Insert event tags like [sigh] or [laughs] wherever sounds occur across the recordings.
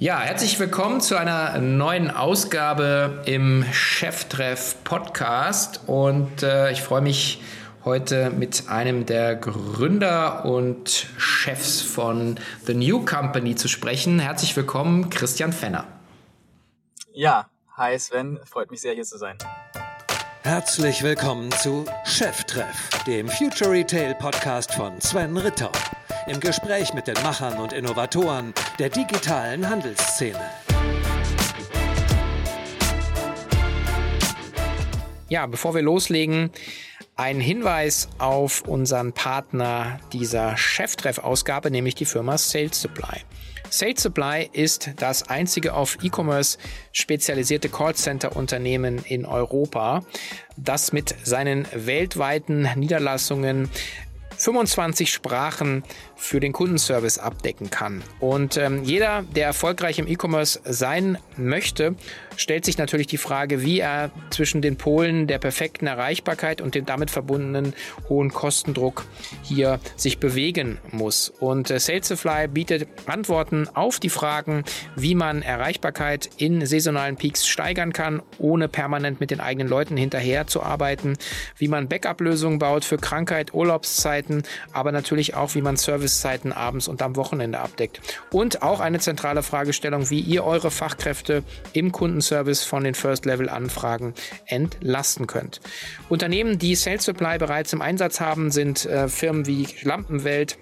Ja, herzlich willkommen zu einer neuen Ausgabe im Cheftreff Podcast und äh, ich freue mich heute mit einem der Gründer und Chefs von The New Company zu sprechen. Herzlich willkommen, Christian Fenner. Ja, hi Sven, freut mich sehr hier zu sein. Herzlich willkommen zu Cheftreff, dem Future Retail Podcast von Sven Ritter im Gespräch mit den Machern und Innovatoren der digitalen Handelsszene. Ja, bevor wir loslegen, ein Hinweis auf unseren Partner dieser Cheftreff-Ausgabe, nämlich die Firma Sales Supply. Sales Supply ist das einzige auf E-Commerce spezialisierte Callcenter-Unternehmen in Europa, das mit seinen weltweiten Niederlassungen 25 Sprachen für den Kundenservice abdecken kann. Und ähm, jeder, der erfolgreich im E-Commerce sein möchte, stellt sich natürlich die Frage, wie er zwischen den Polen der perfekten Erreichbarkeit und dem damit verbundenen hohen Kostendruck hier sich bewegen muss. Und äh, Salesify bietet Antworten auf die Fragen, wie man Erreichbarkeit in saisonalen Peaks steigern kann, ohne permanent mit den eigenen Leuten hinterher zu arbeiten, wie man Backup-Lösungen baut für Krankheit, Urlaubszeiten, aber natürlich auch, wie man Servicezeiten abends und am Wochenende abdeckt. Und auch eine zentrale Fragestellung, wie ihr eure Fachkräfte im Kundenservice Service von den First-Level-Anfragen entlasten könnt. Unternehmen, die Sales Supply bereits im Einsatz haben, sind äh, Firmen wie Lampenwelt,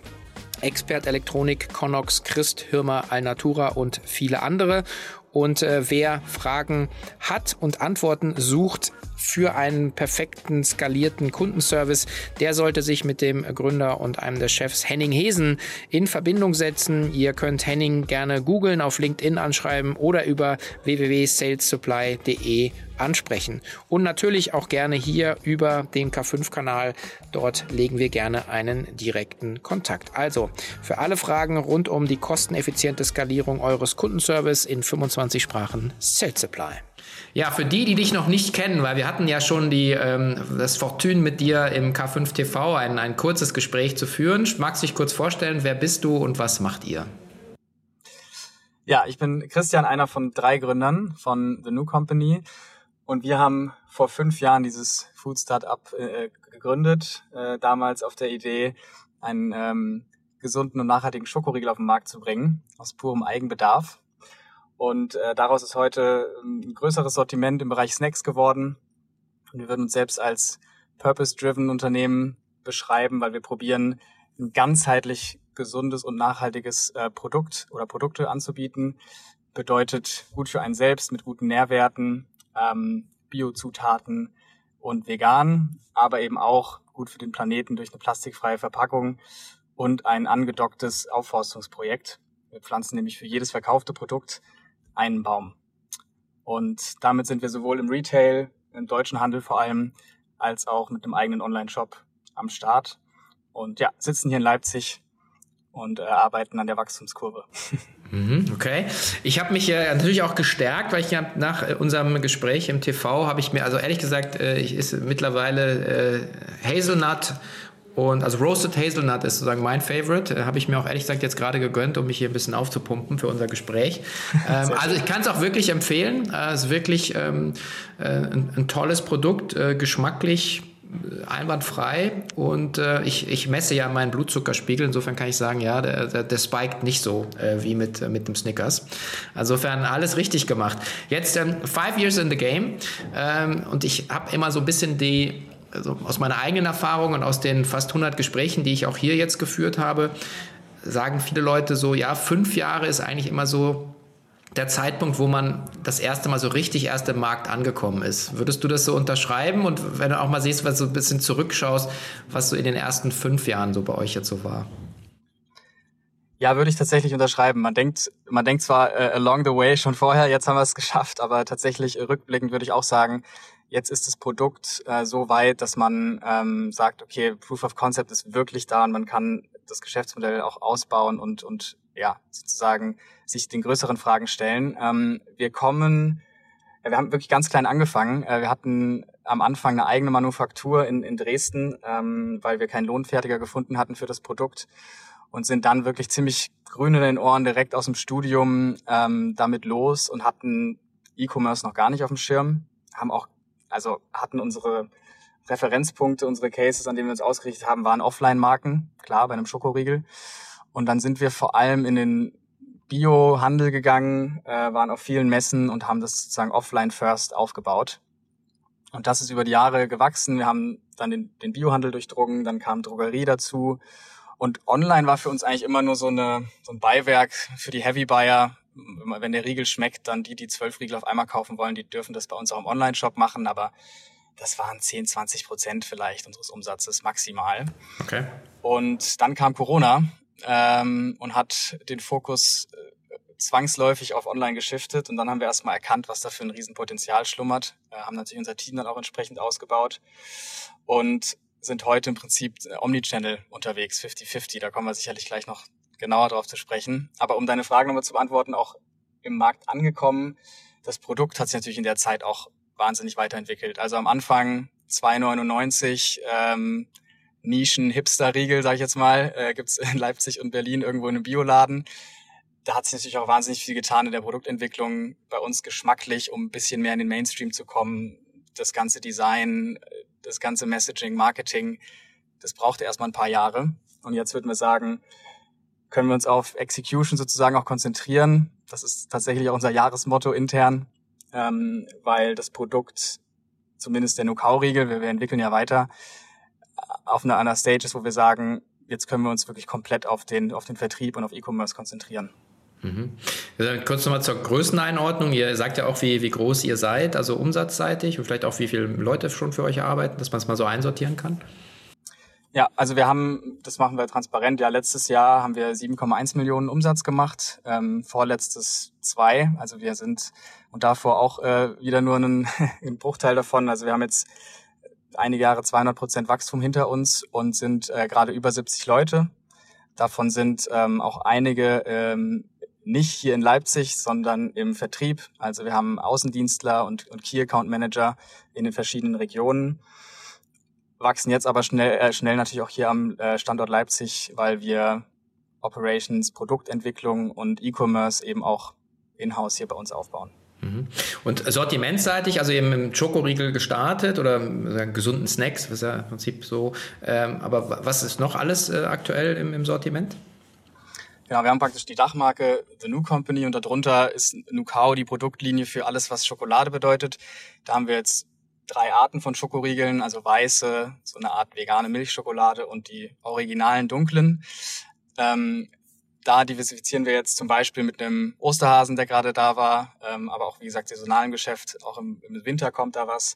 Expert Elektronik, Connox, Christ, Hirmer, Alnatura und viele andere. Und äh, wer Fragen hat und Antworten sucht für einen perfekten skalierten Kundenservice, der sollte sich mit dem Gründer und einem der Chefs Henning Hesen in Verbindung setzen. Ihr könnt Henning gerne googeln, auf LinkedIn anschreiben oder über www.salessupply.de ansprechen. Und natürlich auch gerne hier über den K5-Kanal. Dort legen wir gerne einen direkten Kontakt. Also für alle Fragen rund um die kosteneffiziente Skalierung eures Kundenservice in 25 Sprachen Sales Supply. Ja, für die, die dich noch nicht kennen, weil wir hatten ja schon die, ähm, das Fortune mit dir im K5 TV ein, ein kurzes Gespräch zu führen. Magst du dich kurz vorstellen, wer bist du und was macht ihr? Ja, ich bin Christian, einer von drei Gründern von The New Company. Und wir haben vor fünf Jahren dieses Food Startup äh, gegründet, äh, damals auf der Idee, einen ähm, gesunden und nachhaltigen Schokoriegel auf den Markt zu bringen, aus purem Eigenbedarf. Und äh, daraus ist heute ähm, ein größeres Sortiment im Bereich Snacks geworden. Und wir würden uns selbst als Purpose-Driven Unternehmen beschreiben, weil wir probieren, ein ganzheitlich gesundes und nachhaltiges äh, Produkt oder Produkte anzubieten. Bedeutet gut für einen selbst mit guten Nährwerten, ähm, Biozutaten und vegan, aber eben auch gut für den Planeten durch eine plastikfreie Verpackung und ein angedocktes Aufforstungsprojekt. Wir pflanzen nämlich für jedes verkaufte Produkt einen Baum. Und damit sind wir sowohl im Retail, im deutschen Handel vor allem, als auch mit einem eigenen Online-Shop am Start. Und ja, sitzen hier in Leipzig und äh, arbeiten an der Wachstumskurve. [laughs] Mhm, okay. Ich habe mich äh, natürlich auch gestärkt, weil ich ja nach äh, unserem Gespräch im TV habe ich mir, also ehrlich gesagt, äh, ich ist mittlerweile äh, Hazelnut und also Roasted Hazelnut ist sozusagen mein Favorite. Äh, habe ich mir auch ehrlich gesagt jetzt gerade gegönnt, um mich hier ein bisschen aufzupumpen für unser Gespräch. [laughs] ähm, also ich kann es auch wirklich empfehlen. Äh, es ist wirklich ähm, äh, ein, ein, tolles Produkt, äh, geschmacklich einwandfrei und äh, ich, ich messe ja meinen Blutzuckerspiegel, insofern kann ich sagen, ja, der, der, der spiked nicht so äh, wie mit, äh, mit dem Snickers. Insofern alles richtig gemacht. Jetzt ähm, five years in the game ähm, und ich habe immer so ein bisschen die, also aus meiner eigenen Erfahrung und aus den fast 100 Gesprächen, die ich auch hier jetzt geführt habe, sagen viele Leute so, ja, fünf Jahre ist eigentlich immer so der Zeitpunkt, wo man das erste Mal so richtig erst im Markt angekommen ist. Würdest du das so unterschreiben? Und wenn du auch mal siehst, was so ein bisschen zurückschaust, was so in den ersten fünf Jahren so bei euch jetzt so war? Ja, würde ich tatsächlich unterschreiben. Man denkt, man denkt zwar äh, along the way schon vorher, jetzt haben wir es geschafft, aber tatsächlich rückblickend würde ich auch sagen, jetzt ist das Produkt äh, so weit, dass man ähm, sagt, okay, Proof of Concept ist wirklich da und man kann das Geschäftsmodell auch ausbauen und, und ja, sozusagen sich den größeren Fragen stellen. Ähm, wir kommen, wir haben wirklich ganz klein angefangen. Äh, wir hatten am Anfang eine eigene Manufaktur in, in Dresden, ähm, weil wir keinen Lohnfertiger gefunden hatten für das Produkt. und sind dann wirklich ziemlich grün in den Ohren direkt aus dem Studium ähm, damit los und hatten E-Commerce noch gar nicht auf dem Schirm, haben auch, also hatten unsere Referenzpunkte, unsere Cases, an denen wir uns ausgerichtet haben, waren Offline-Marken, klar, bei einem Schokoriegel. Und dann sind wir vor allem in den Bio-Handel gegangen, äh, waren auf vielen Messen und haben das sozusagen offline first aufgebaut. Und das ist über die Jahre gewachsen. Wir haben dann den, den Biohandel durchdrungen, dann kam Drogerie dazu. Und online war für uns eigentlich immer nur so, eine, so ein Beiwerk für die Heavy Buyer. Wenn der Riegel schmeckt, dann die, die zwölf Riegel auf einmal kaufen wollen, die dürfen das bei uns auch im Online-Shop machen. Aber das waren 10, 20 Prozent vielleicht unseres Umsatzes maximal. Okay. Und dann kam Corona ähm, und hat den Fokus äh, zwangsläufig auf Online geschiftet. Und dann haben wir erstmal erkannt, was da für ein Riesenpotenzial schlummert. Äh, haben natürlich unser Team dann auch entsprechend ausgebaut und sind heute im Prinzip äh, Omnichannel unterwegs, 50-50. Da kommen wir sicherlich gleich noch genauer drauf zu sprechen. Aber um deine Frage nochmal zu beantworten, auch im Markt angekommen. Das Produkt hat sich natürlich in der Zeit auch wahnsinnig weiterentwickelt. Also am Anfang 2,99 ähm, Nischen-Hipster-Riegel, sage ich jetzt mal, äh, gibt in Leipzig und Berlin irgendwo in einem Bioladen. Da hat sich natürlich auch wahnsinnig viel getan in der Produktentwicklung, bei uns geschmacklich, um ein bisschen mehr in den Mainstream zu kommen. Das ganze Design, das ganze Messaging, Marketing, das brauchte erstmal ein paar Jahre. Und jetzt würden wir sagen, können wir uns auf Execution sozusagen auch konzentrieren. Das ist tatsächlich auch unser Jahresmotto intern, ähm, weil das Produkt, zumindest der Nukau-Riegel, wir, wir entwickeln ja weiter, auf einer, einer Stage ist, wo wir sagen, jetzt können wir uns wirklich komplett auf den, auf den Vertrieb und auf E-Commerce konzentrieren. Mhm. Kurz nochmal zur Größeneinordnung. Ihr sagt ja auch, wie, wie groß ihr seid, also umsatzseitig und vielleicht auch, wie viele Leute schon für euch arbeiten, dass man es mal so einsortieren kann. Ja, also wir haben, das machen wir transparent. Ja, letztes Jahr haben wir 7,1 Millionen Umsatz gemacht, ähm, vorletztes zwei. Also wir sind und davor auch äh, wieder nur einen, [laughs] einen Bruchteil davon. Also wir haben jetzt einige Jahre 200 Prozent Wachstum hinter uns und sind äh, gerade über 70 Leute. Davon sind ähm, auch einige ähm, nicht hier in Leipzig, sondern im Vertrieb. Also wir haben Außendienstler und, und Key Account Manager in den verschiedenen Regionen. Wachsen jetzt aber schnell, äh, schnell natürlich auch hier am äh, Standort Leipzig, weil wir Operations, Produktentwicklung und E-Commerce eben auch in-house hier bei uns aufbauen. Mhm. Und sortimentseitig, also eben im Schokoriegel gestartet oder gesunden Snacks, was ja im Prinzip so. Ähm, aber was ist noch alles äh, aktuell im, im Sortiment? Genau, wir haben praktisch die Dachmarke The New Company und darunter ist Nukao die Produktlinie für alles, was Schokolade bedeutet. Da haben wir jetzt drei Arten von Schokoriegeln, also weiße, so eine Art vegane Milchschokolade und die originalen dunklen. Ähm, da diversifizieren wir jetzt zum Beispiel mit einem Osterhasen, der gerade da war, ähm, aber auch wie gesagt saisonalen Geschäft. Auch im, im Winter kommt da was.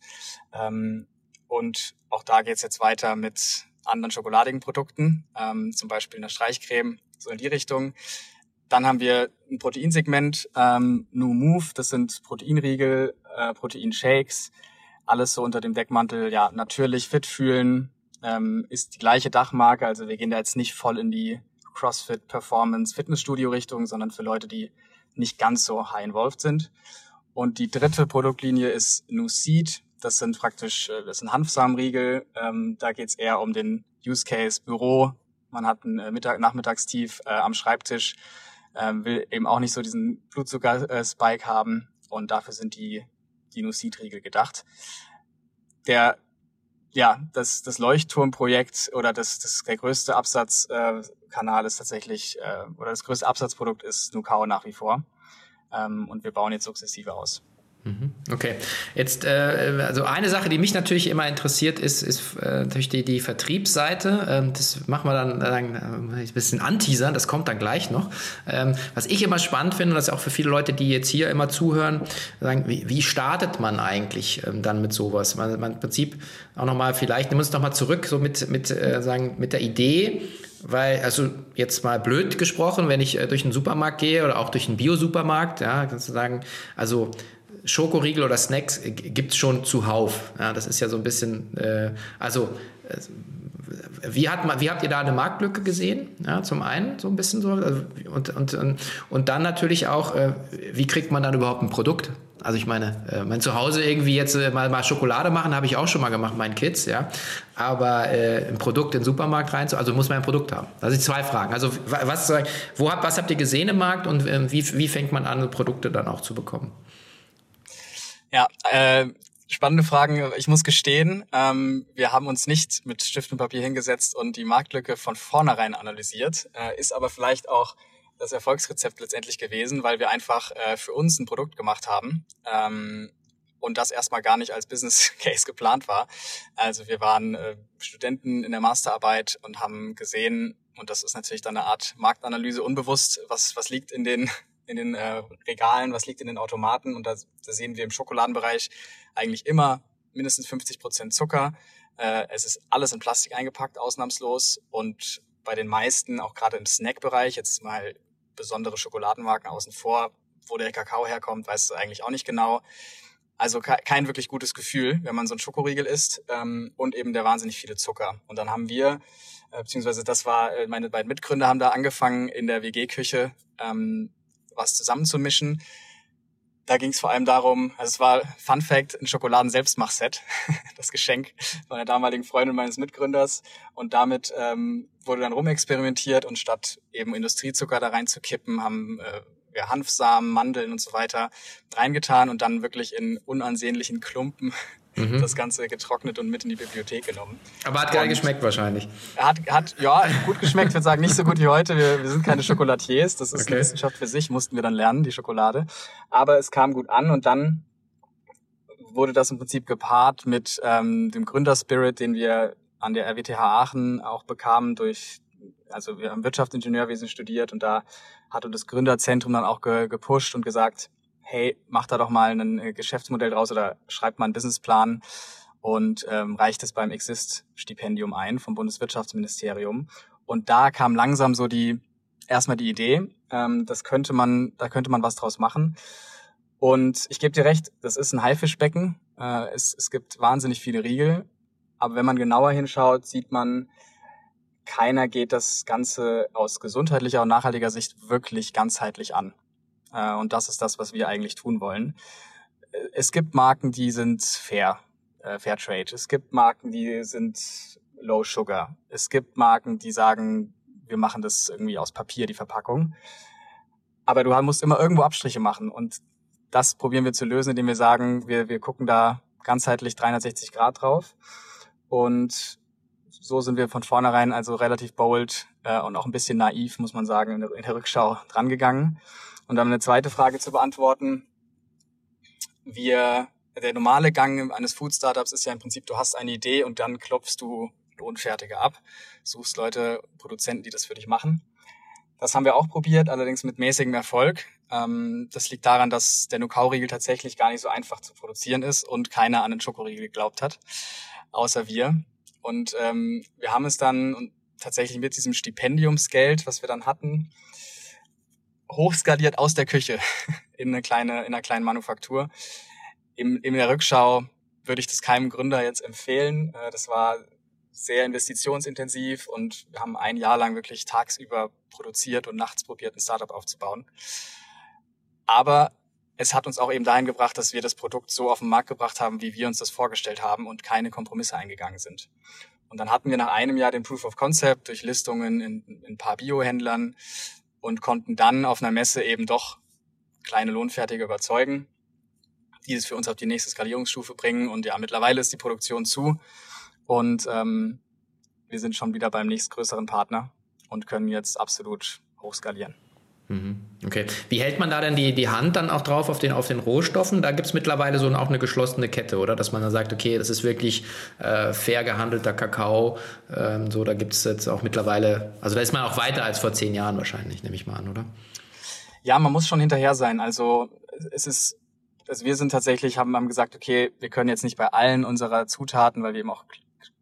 Ähm, und auch da geht's jetzt weiter mit anderen schokoladigen Produkten, ähm, zum Beispiel einer Streichcreme, so in die Richtung. Dann haben wir ein Proteinsegment, ähm, New Move, das sind Proteinriegel, äh, Proteinshakes, alles so unter dem Deckmantel, ja, natürlich fit fühlen, ähm, ist die gleiche Dachmarke, also wir gehen da jetzt nicht voll in die CrossFit, Performance, Fitnessstudio-Richtung, sondern für Leute, die nicht ganz so high involved sind. Und die dritte Produktlinie ist New Seed. Das sind praktisch, äh, das sind Hanfsamenriegel. Ähm, da geht es eher um den Use Case Büro. Man hat ein äh, Mittag Nachmittagstief äh, am Schreibtisch, äh, will eben auch nicht so diesen Blutzucker-Spike haben. Und dafür sind die, die New Seed-Riegel gedacht. Der ja, das, das Leuchtturmprojekt oder das, das der größte Absatzkanal äh, ist tatsächlich, äh, oder das größte Absatzprodukt ist Nukao nach wie vor. Ähm, und wir bauen jetzt sukzessive aus. Mhm. Okay, jetzt äh, also eine Sache, die mich natürlich immer interessiert, ist, ist äh, natürlich die, die Vertriebsseite. Ähm, das machen wir dann, dann äh, ein bisschen anteasern, das kommt dann gleich noch. Ähm, was ich immer spannend finde, und das ist auch für viele Leute, die jetzt hier immer zuhören, sagen, wie, wie startet man eigentlich ähm, dann mit sowas? Man, man im Prinzip auch nochmal, vielleicht nehmen wir uns nochmal zurück, so mit, mit, äh, sagen, mit der Idee, weil, also jetzt mal blöd gesprochen, wenn ich äh, durch einen Supermarkt gehe oder auch durch einen Biosupermarkt, ja, kannst du sagen, also Schokoriegel oder Snacks gibt es schon zuhauf. Ja, das ist ja so ein bisschen, äh, also äh, wie, hat wie habt ihr da eine Marktlücke gesehen? Ja, zum einen so ein bisschen so. Also, und, und, und dann natürlich auch, äh, wie kriegt man dann überhaupt ein Produkt Also ich meine, äh, mein Zuhause irgendwie jetzt äh, mal, mal Schokolade machen, habe ich auch schon mal gemacht, meinen Kids, ja. Aber äh, ein Produkt in den Supermarkt rein, also muss man ein Produkt haben. Also zwei Fragen. Also was, wo habt, was habt ihr gesehen im Markt und äh, wie, wie fängt man an, Produkte dann auch zu bekommen? Ja, äh, spannende Fragen. Ich muss gestehen, ähm, wir haben uns nicht mit Stift und Papier hingesetzt und die Marktlücke von vornherein analysiert, äh, ist aber vielleicht auch das Erfolgsrezept letztendlich gewesen, weil wir einfach äh, für uns ein Produkt gemacht haben ähm, und das erstmal gar nicht als Business [laughs] Case geplant war. Also wir waren äh, Studenten in der Masterarbeit und haben gesehen, und das ist natürlich dann eine Art Marktanalyse unbewusst, was, was liegt in den in den äh, Regalen, was liegt in den Automaten und da, da sehen wir im Schokoladenbereich eigentlich immer mindestens 50 Prozent Zucker. Äh, es ist alles in Plastik eingepackt, ausnahmslos und bei den meisten, auch gerade im Snackbereich, jetzt mal besondere Schokoladenmarken außen vor, wo der Kakao herkommt, weißt du eigentlich auch nicht genau. Also kein wirklich gutes Gefühl, wenn man so ein Schokoriegel isst ähm, und eben der wahnsinnig viele Zucker. Und dann haben wir, äh, beziehungsweise das war, äh, meine beiden Mitgründer haben da angefangen in der WG-Küche ähm, was zusammenzumischen. Da ging es vor allem darum, also es war Fun Fact, ein Schokoladen-Selbstmachset, [laughs] das Geschenk der damaligen Freundin meines Mitgründers. Und damit ähm, wurde dann rumexperimentiert und statt eben Industriezucker da reinzukippen, haben äh, ja, Hanfsamen, Mandeln und so weiter reingetan und dann wirklich in unansehnlichen Klumpen mhm. das Ganze getrocknet und mit in die Bibliothek genommen. Aber hat geil geschmeckt wahrscheinlich. Hat, hat ja gut geschmeckt, ich würde sagen, nicht so gut wie heute. Wir, wir sind keine Schokolatiers, das ist okay. eine Wissenschaft für sich, mussten wir dann lernen, die Schokolade. Aber es kam gut an und dann wurde das im Prinzip gepaart mit ähm, dem Gründerspirit, den wir an der RWTH Aachen auch bekamen durch, also wir haben Wirtschaftsingenieurwesen studiert und da hat uns das Gründerzentrum dann auch ge, gepusht und gesagt, hey, mach da doch mal ein äh, Geschäftsmodell draus oder schreibt mal einen Businessplan und ähm, reicht es beim Exist-Stipendium ein vom Bundeswirtschaftsministerium. Und da kam langsam so die erstmal die Idee, ähm, das könnte man, da könnte man was draus machen. Und ich gebe dir recht, das ist ein Haifischbecken. Äh, es, es gibt wahnsinnig viele Riegel, aber wenn man genauer hinschaut, sieht man, keiner geht das Ganze aus gesundheitlicher und nachhaltiger Sicht wirklich ganzheitlich an. Äh, und das ist das, was wir eigentlich tun wollen. Äh, es gibt Marken, die sind fair, äh, Fair Trade. Es gibt Marken, die sind Low Sugar. Es gibt Marken, die sagen, wir machen das irgendwie aus Papier, die Verpackung. Aber du musst immer irgendwo Abstriche machen. Und das probieren wir zu lösen, indem wir sagen, wir, wir gucken da ganzheitlich 360 Grad drauf. Und so sind wir von vornherein also relativ bold äh, und auch ein bisschen naiv, muss man sagen, in der, in der Rückschau drangegangen. Und dann eine zweite Frage zu beantworten. Wir, der normale Gang eines Food Startups ist ja im Prinzip, du hast eine Idee und dann klopfst du Lohnfertige ab, suchst Leute, Produzenten, die das für dich machen. Das haben wir auch probiert, allerdings mit mäßigem Erfolg. Ähm, das liegt daran, dass der Nukau-Riegel tatsächlich gar nicht so einfach zu produzieren ist und keiner an den Schokoriegel geglaubt hat, außer wir. Und ähm, wir haben es dann tatsächlich mit diesem Stipendiumsgeld, was wir dann hatten, hochskaliert aus der Küche [laughs] in eine kleine, in einer kleinen Manufaktur. Im, in der Rückschau würde ich das keinem Gründer jetzt empfehlen. Äh, das war sehr investitionsintensiv und wir haben ein Jahr lang wirklich tagsüber produziert und nachts probiert, ein Startup aufzubauen. Aber es hat uns auch eben dahin gebracht, dass wir das Produkt so auf den Markt gebracht haben, wie wir uns das vorgestellt haben und keine Kompromisse eingegangen sind. Und dann hatten wir nach einem Jahr den Proof of Concept durch Listungen in, in ein paar Biohändlern, und konnten dann auf einer Messe eben doch kleine Lohnfertige überzeugen, die es für uns auf die nächste Skalierungsstufe bringen. Und ja, mittlerweile ist die Produktion zu und ähm, wir sind schon wieder beim nächstgrößeren Partner und können jetzt absolut hochskalieren. Mhm. Okay. Wie hält man da denn die, die Hand dann auch drauf auf den, auf den Rohstoffen? Da gibt es mittlerweile so auch eine geschlossene Kette, oder? Dass man dann sagt, okay, das ist wirklich äh, fair gehandelter Kakao. Ähm, so, da gibt es jetzt auch mittlerweile, also da ist man auch weiter als vor zehn Jahren wahrscheinlich, nehme ich mal an, oder? Ja, man muss schon hinterher sein. Also es ist, also wir sind tatsächlich, haben, haben gesagt, okay, wir können jetzt nicht bei allen unserer Zutaten, weil wir eben auch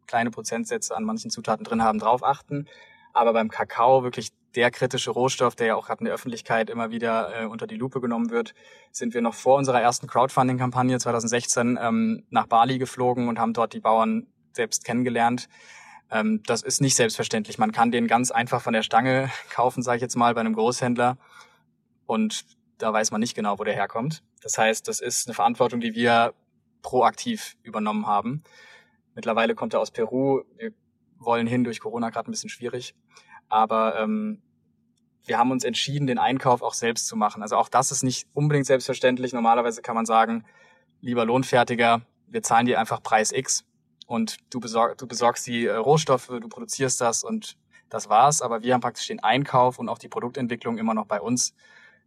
kleine Prozentsätze an manchen Zutaten drin haben, drauf achten. Aber beim Kakao wirklich der kritische Rohstoff, der ja auch gerade in der Öffentlichkeit immer wieder äh, unter die Lupe genommen wird, sind wir noch vor unserer ersten Crowdfunding-Kampagne 2016 ähm, nach Bali geflogen und haben dort die Bauern selbst kennengelernt. Ähm, das ist nicht selbstverständlich. Man kann den ganz einfach von der Stange [laughs] kaufen, sage ich jetzt mal, bei einem Großhändler. Und da weiß man nicht genau, wo der herkommt. Das heißt, das ist eine Verantwortung, die wir proaktiv übernommen haben. Mittlerweile kommt er aus Peru. Wir wollen hin durch Corona gerade ein bisschen schwierig. Aber ähm, wir haben uns entschieden, den Einkauf auch selbst zu machen. Also auch das ist nicht unbedingt selbstverständlich. Normalerweise kann man sagen, lieber Lohnfertiger, wir zahlen dir einfach Preis X und du, besorg, du besorgst die äh, Rohstoffe, du produzierst das und das war's. Aber wir haben praktisch den Einkauf und auch die Produktentwicklung immer noch bei uns,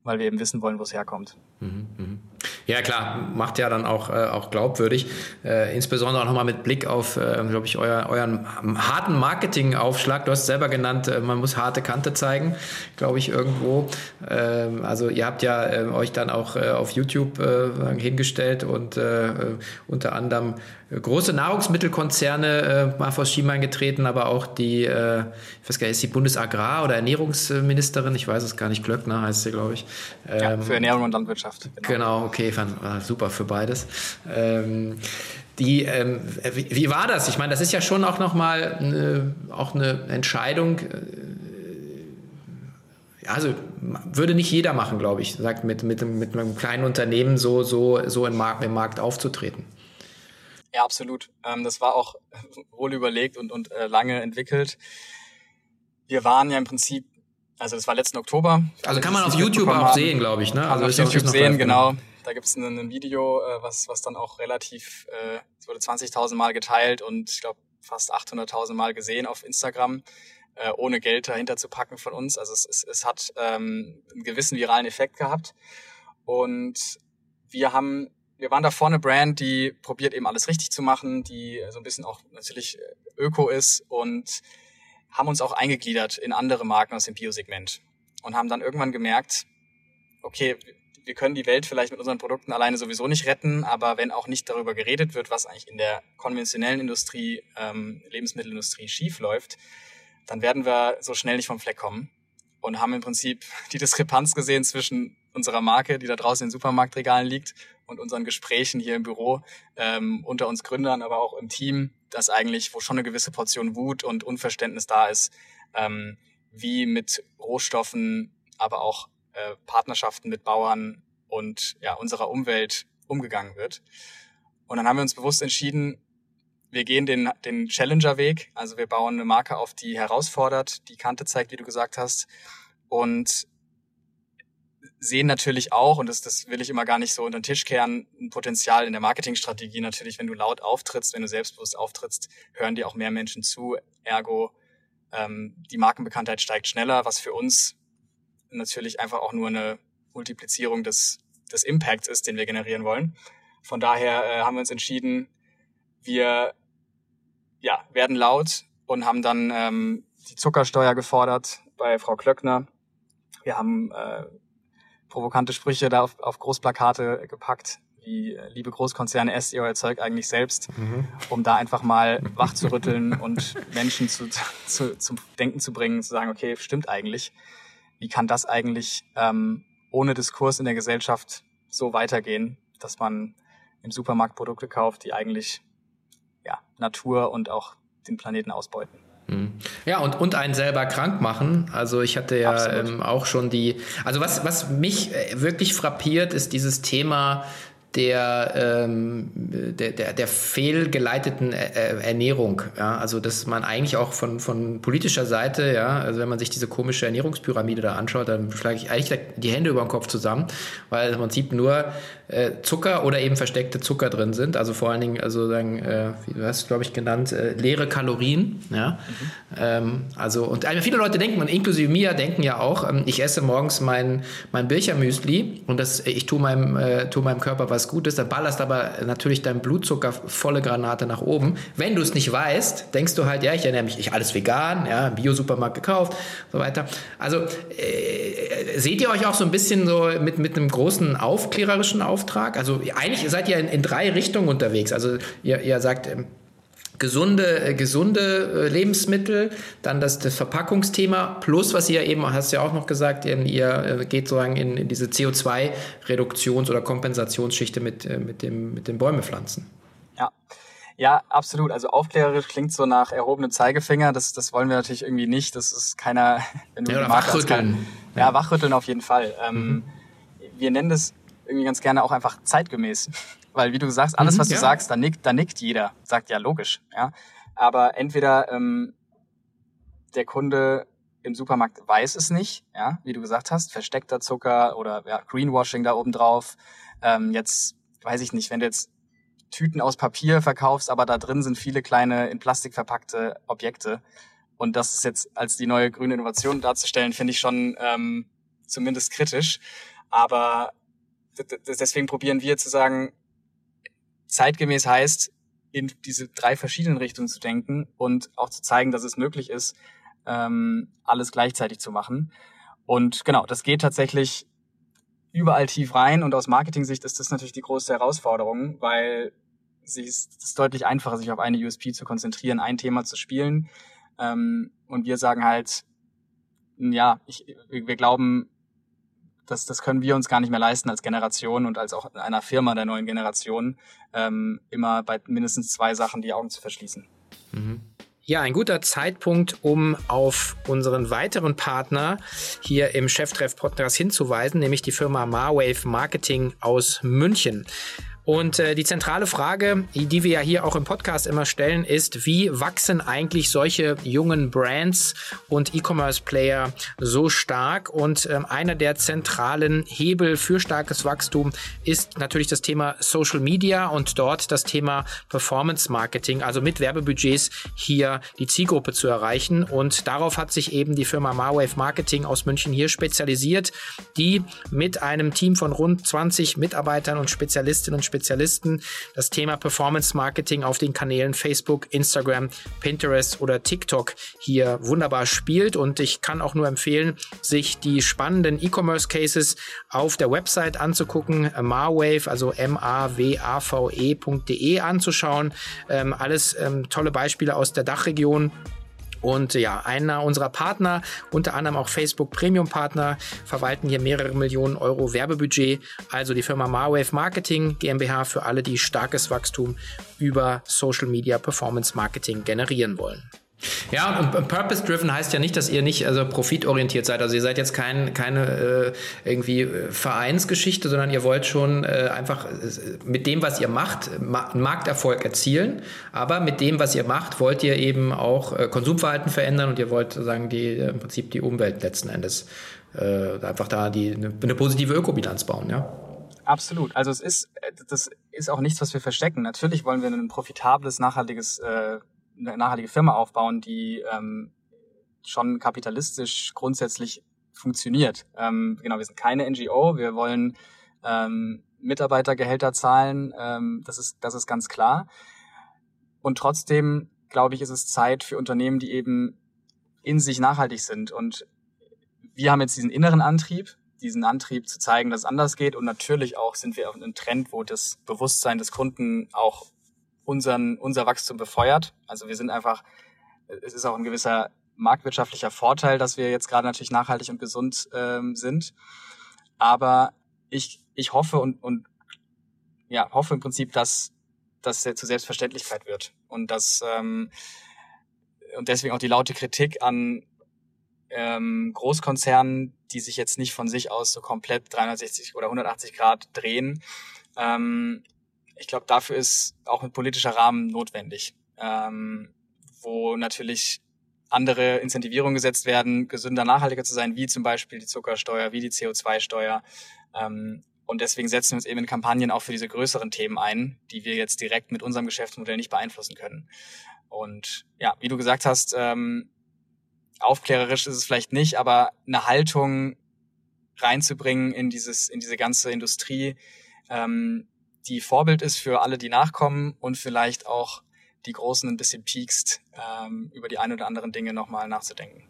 weil wir eben wissen wollen, wo es herkommt. Mhm, mh. Ja, klar, macht ja dann auch, äh, auch glaubwürdig. Äh, insbesondere auch nochmal mit Blick auf, äh, glaube ich, euer, euren harten Marketingaufschlag. Du hast selber genannt, äh, man muss harte Kante zeigen, glaube ich, irgendwo. Ähm, also ihr habt ja äh, euch dann auch äh, auf YouTube äh, hingestellt und äh, äh unter anderem große Nahrungsmittelkonzerne äh, mal vor Schienbein getreten, aber auch die, äh, ich weiß gar nicht, ist die Bundesagrar- oder Ernährungsministerin, ich weiß es gar nicht, Glöckner heißt sie, glaube ich. Ähm, ja, für Ernährung und Landwirtschaft. Genau, genau okay, fand, war super für beides. Ähm, die, ähm, wie, wie, war das? Ich meine, das ist ja schon auch nochmal eine, auch eine Entscheidung. Äh, also würde nicht jeder machen, glaube ich, sagt mit, mit, mit einem kleinen Unternehmen so, so, so im Markt, im Markt aufzutreten. Ja, absolut. Ähm, das war auch [laughs] wohl überlegt und, und äh, lange entwickelt. Wir waren ja im Prinzip, also das war letzten Oktober. Also kann man auf YouTube auch sehen, glaube ich. Ne? Also auf YouTube sehen, genau. Da gibt es ein, Video, äh, was, was dann auch relativ, äh, es wurde 20.000 Mal geteilt und ich glaube fast 800.000 Mal gesehen auf Instagram, äh, ohne Geld dahinter zu packen von uns. Also es, es, es hat ähm, einen gewissen viralen Effekt gehabt. Und wir haben wir waren da vorne Brand, die probiert eben alles richtig zu machen, die so ein bisschen auch natürlich äh, öko ist und haben uns auch eingegliedert in andere Marken aus dem Bio-Segment und haben dann irgendwann gemerkt, okay, wir können die Welt vielleicht mit unseren Produkten alleine sowieso nicht retten, aber wenn auch nicht darüber geredet wird, was eigentlich in der konventionellen Industrie, ähm, Lebensmittelindustrie schief läuft, dann werden wir so schnell nicht vom Fleck kommen und haben im Prinzip [laughs] die Diskrepanz gesehen zwischen unserer Marke, die da draußen in den Supermarktregalen liegt, und unseren Gesprächen hier im Büro ähm, unter uns Gründern, aber auch im Team, dass eigentlich, wo schon eine gewisse Portion Wut und Unverständnis da ist, ähm, wie mit Rohstoffen, aber auch äh, Partnerschaften mit Bauern und ja, unserer Umwelt umgegangen wird. Und dann haben wir uns bewusst entschieden, wir gehen den, den Challenger-Weg, also wir bauen eine Marke auf, die herausfordert, die Kante zeigt, wie du gesagt hast, und sehen natürlich auch, und das, das will ich immer gar nicht so unter den Tisch kehren, ein Potenzial in der Marketingstrategie natürlich, wenn du laut auftrittst, wenn du selbstbewusst auftrittst, hören dir auch mehr Menschen zu. Ergo, ähm, die Markenbekanntheit steigt schneller, was für uns natürlich einfach auch nur eine Multiplizierung des, des Impacts ist, den wir generieren wollen. Von daher äh, haben wir uns entschieden, wir ja, werden laut und haben dann ähm, die Zuckersteuer gefordert bei Frau Klöckner. Wir haben äh, provokante Sprüche da auf, auf Großplakate gepackt, wie äh, liebe Großkonzerne, esst ihr euer Zeug eigentlich selbst, mhm. um da einfach mal wach zu rütteln und Menschen zu, [laughs] zu, zum Denken zu bringen, zu sagen, okay, stimmt eigentlich. Wie kann das eigentlich ähm, ohne Diskurs in der Gesellschaft so weitergehen, dass man im Supermarkt Produkte kauft, die eigentlich ja, Natur und auch den Planeten ausbeuten? Mhm. Ja, und, und einen selber krank machen. Also ich hatte ja ähm, auch schon die, also was, was mich äh, wirklich frappiert, ist dieses Thema der, ähm, der, der, der fehlgeleiteten äh, äh, Ernährung. Ja? Also dass man eigentlich auch von, von politischer Seite, ja, also wenn man sich diese komische Ernährungspyramide da anschaut, dann schlage ich eigentlich die Hände über den Kopf zusammen, weil im Prinzip nur äh, Zucker oder eben versteckte Zucker drin sind. Also vor allen Dingen, also sagen, äh, wie du hast, glaube ich, genannt, äh, leere Kalorien. Ja? Mhm. Ähm, also, und also viele Leute denken, und inklusive mir denken ja auch, ähm, ich esse morgens mein, mein Birchermüsli und das, ich tue meinem, äh, tue meinem Körper was Gutes, dann ballerst aber natürlich dein Blutzucker volle Granate nach oben. Wenn du es nicht weißt, denkst du halt, ja, ich ernähre mich, ich alles vegan, ja, Bio-Supermarkt gekauft, so weiter. Also äh, seht ihr euch auch so ein bisschen so mit, mit einem großen aufklärerischen Auftrag Auftrag? Also eigentlich seid ihr in, in drei Richtungen unterwegs. Also ihr, ihr sagt, ähm, gesunde, äh, gesunde äh, Lebensmittel, dann das, das Verpackungsthema, plus was ihr eben, hast ja auch noch gesagt, ihr äh, geht sozusagen in, in diese CO2-Reduktions- oder Kompensationsschichte mit, mit, dem, mit den Bäumepflanzen. Ja. Ja, absolut. Also aufklärerisch klingt so nach erhobenem Zeigefinger. Das, das wollen wir natürlich irgendwie nicht. Das ist keiner, [laughs] wenn du ja, oder wachrütteln. Kann, ja, wachrütteln auf jeden Fall. Ähm, mhm wir nennen das irgendwie ganz gerne auch einfach zeitgemäß. Weil, wie du sagst, alles, mhm, was du ja. sagst, da nickt, da nickt jeder. Sagt ja logisch, ja. Aber entweder ähm, der Kunde im Supermarkt weiß es nicht, ja, wie du gesagt hast, versteckter Zucker oder ja, Greenwashing da oben drauf. Ähm, jetzt weiß ich nicht, wenn du jetzt Tüten aus Papier verkaufst, aber da drin sind viele kleine in Plastik verpackte Objekte. Und das ist jetzt als die neue grüne Innovation darzustellen, finde ich schon ähm, zumindest kritisch. Aber deswegen probieren wir zu sagen, zeitgemäß heißt, in diese drei verschiedenen Richtungen zu denken und auch zu zeigen, dass es möglich ist, ähm, alles gleichzeitig zu machen. Und genau, das geht tatsächlich überall tief rein und aus Marketing-Sicht ist das natürlich die große Herausforderung, weil es ist deutlich einfacher, sich auf eine USP zu konzentrieren, ein Thema zu spielen. Ähm, und wir sagen halt, ja, ich, wir glauben, das, das können wir uns gar nicht mehr leisten als Generation und als auch in einer Firma der neuen Generation, ähm, immer bei mindestens zwei Sachen die Augen zu verschließen. Mhm. Ja, ein guter Zeitpunkt, um auf unseren weiteren Partner hier im Cheftreff-Podcast hinzuweisen, nämlich die Firma Marwave Marketing aus München. Und äh, die zentrale Frage, die wir ja hier auch im Podcast immer stellen, ist, wie wachsen eigentlich solche jungen Brands und E-Commerce-Player so stark? Und ähm, einer der zentralen Hebel für starkes Wachstum ist natürlich das Thema Social Media und dort das Thema Performance Marketing, also mit Werbebudgets hier die Zielgruppe zu erreichen. Und darauf hat sich eben die Firma Marwave Marketing aus München hier spezialisiert, die mit einem Team von rund 20 Mitarbeitern und Spezialistinnen und Spezialisten das Thema Performance Marketing auf den Kanälen Facebook, Instagram, Pinterest oder TikTok hier wunderbar spielt. Und ich kann auch nur empfehlen, sich die spannenden E-Commerce Cases auf der Website anzugucken, marwave, also m-a-w-a-v-e.de e anzuschauen. Ähm, alles ähm, tolle Beispiele aus der Dachregion. Und ja, einer unserer Partner, unter anderem auch Facebook Premium Partner, verwalten hier mehrere Millionen Euro Werbebudget. Also die Firma Marwave Marketing GmbH für alle, die starkes Wachstum über Social Media Performance Marketing generieren wollen. Ja, und Purpose-Driven heißt ja nicht, dass ihr nicht also profitorientiert seid. Also ihr seid jetzt kein, keine äh, irgendwie äh, Vereinsgeschichte, sondern ihr wollt schon äh, einfach äh, mit dem, was ihr macht, Ma Markterfolg erzielen. Aber mit dem, was ihr macht, wollt ihr eben auch äh, Konsumverhalten verändern und ihr wollt sozusagen die, äh, im Prinzip die Umwelt letzten Endes äh, einfach da die, eine, eine positive Ökobilanz bauen, ja. Absolut. Also es ist, das ist auch nichts, was wir verstecken. Natürlich wollen wir ein profitables, nachhaltiges äh, eine nachhaltige Firma aufbauen, die ähm, schon kapitalistisch grundsätzlich funktioniert. Ähm, genau, wir sind keine NGO, wir wollen ähm, Mitarbeitergehälter zahlen, ähm, das, ist, das ist ganz klar. Und trotzdem, glaube ich, ist es Zeit für Unternehmen, die eben in sich nachhaltig sind. Und wir haben jetzt diesen inneren Antrieb, diesen Antrieb zu zeigen, dass es anders geht. Und natürlich auch sind wir auf einem Trend, wo das Bewusstsein des Kunden auch unseren, unser Wachstum befeuert. Also wir sind einfach, es ist auch ein gewisser marktwirtschaftlicher Vorteil, dass wir jetzt gerade natürlich nachhaltig und gesund ähm, sind. Aber ich, ich hoffe und, und ja, hoffe im Prinzip, dass das zu Selbstverständlichkeit wird. Und dass ähm, und deswegen auch die laute Kritik an ähm, Großkonzernen, die sich jetzt nicht von sich aus so komplett 360 oder 180 Grad drehen, ähm, ich glaube, dafür ist auch ein politischer Rahmen notwendig, ähm, wo natürlich andere Incentivierungen gesetzt werden, gesünder, nachhaltiger zu sein, wie zum Beispiel die Zuckersteuer, wie die CO2-Steuer. Ähm, und deswegen setzen wir uns eben in Kampagnen auch für diese größeren Themen ein, die wir jetzt direkt mit unserem Geschäftsmodell nicht beeinflussen können. Und ja, wie du gesagt hast, ähm, aufklärerisch ist es vielleicht nicht, aber eine Haltung reinzubringen in dieses, in diese ganze Industrie, ähm, die Vorbild ist für alle, die nachkommen und vielleicht auch die Großen ein bisschen piekst, ähm, über die ein oder anderen Dinge nochmal nachzudenken.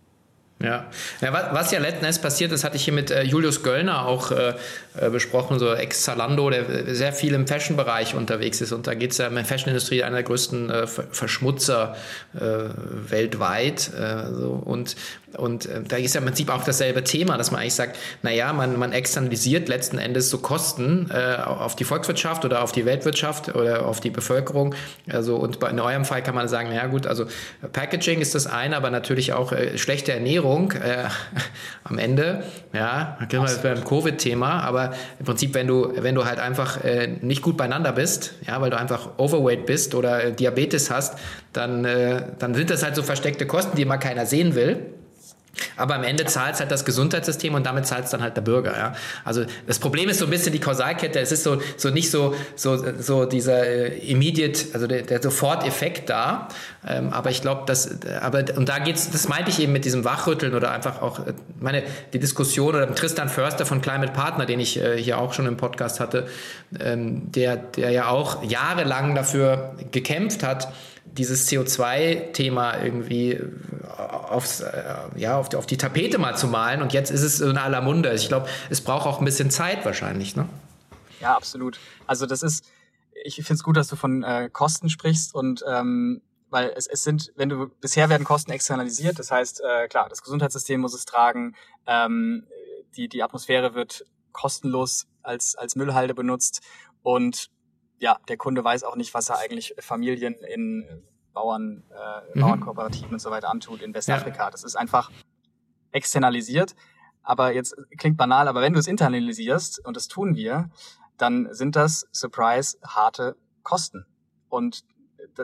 Ja. ja, was ja letzten Endes passiert ist, hatte ich hier mit äh, Julius Göllner auch äh, äh besprochen, so Ex-Zalando, der sehr viel im Fashion-Bereich unterwegs ist. Und da geht es ja in der Fashion-Industrie einer der größten äh, Verschmutzer äh, weltweit. Äh, so. Und Und äh, da ist ja im Prinzip auch dasselbe Thema, dass man eigentlich sagt, naja, man, man externalisiert letzten Endes so Kosten äh, auf die Volkswirtschaft oder auf die Weltwirtschaft oder auf die Bevölkerung. Also und in eurem Fall kann man sagen, naja gut, also Packaging ist das eine, aber natürlich auch äh, schlechte Ernährung äh, [laughs] am Ende. Ja, da wir beim Covid-Thema, aber im Prinzip, wenn du, wenn du halt einfach äh, nicht gut beieinander bist, ja, weil du einfach overweight bist oder äh, Diabetes hast, dann, äh, dann sind das halt so versteckte Kosten, die immer keiner sehen will. Aber am Ende zahlt es halt das Gesundheitssystem und damit zahlt es dann halt der Bürger. Ja? Also das Problem ist so ein bisschen die Kausalkette. Es ist so, so nicht so, so, so dieser äh, immediate, also der, der Soforteffekt da. Ähm, aber ich glaube, dass, aber und da geht's, das meinte ich eben mit diesem Wachrütteln oder einfach auch, äh, meine, die Diskussion oder Tristan Förster von Climate Partner, den ich äh, hier auch schon im Podcast hatte, ähm, der, der ja auch jahrelang dafür gekämpft hat, dieses CO2-Thema irgendwie aufs, äh, ja, auf, die, auf die Tapete mal zu malen und jetzt ist es in aller Munde. Ich glaube, es braucht auch ein bisschen Zeit wahrscheinlich. Ne? Ja, absolut. Also das ist, ich finde es gut, dass du von äh, Kosten sprichst und ähm, weil es, es sind, wenn du, bisher werden Kosten externalisiert, das heißt, äh, klar, das Gesundheitssystem muss es tragen, ähm, die, die Atmosphäre wird kostenlos als, als Müllhalde benutzt und ja, der Kunde weiß auch nicht, was er eigentlich Familien in Bauern, äh, mhm. Bauernkooperativen und so weiter antut in Westafrika. Ja. Das ist einfach externalisiert. Aber jetzt klingt banal, aber wenn du es internalisierst, und das tun wir, dann sind das, surprise, harte Kosten. Und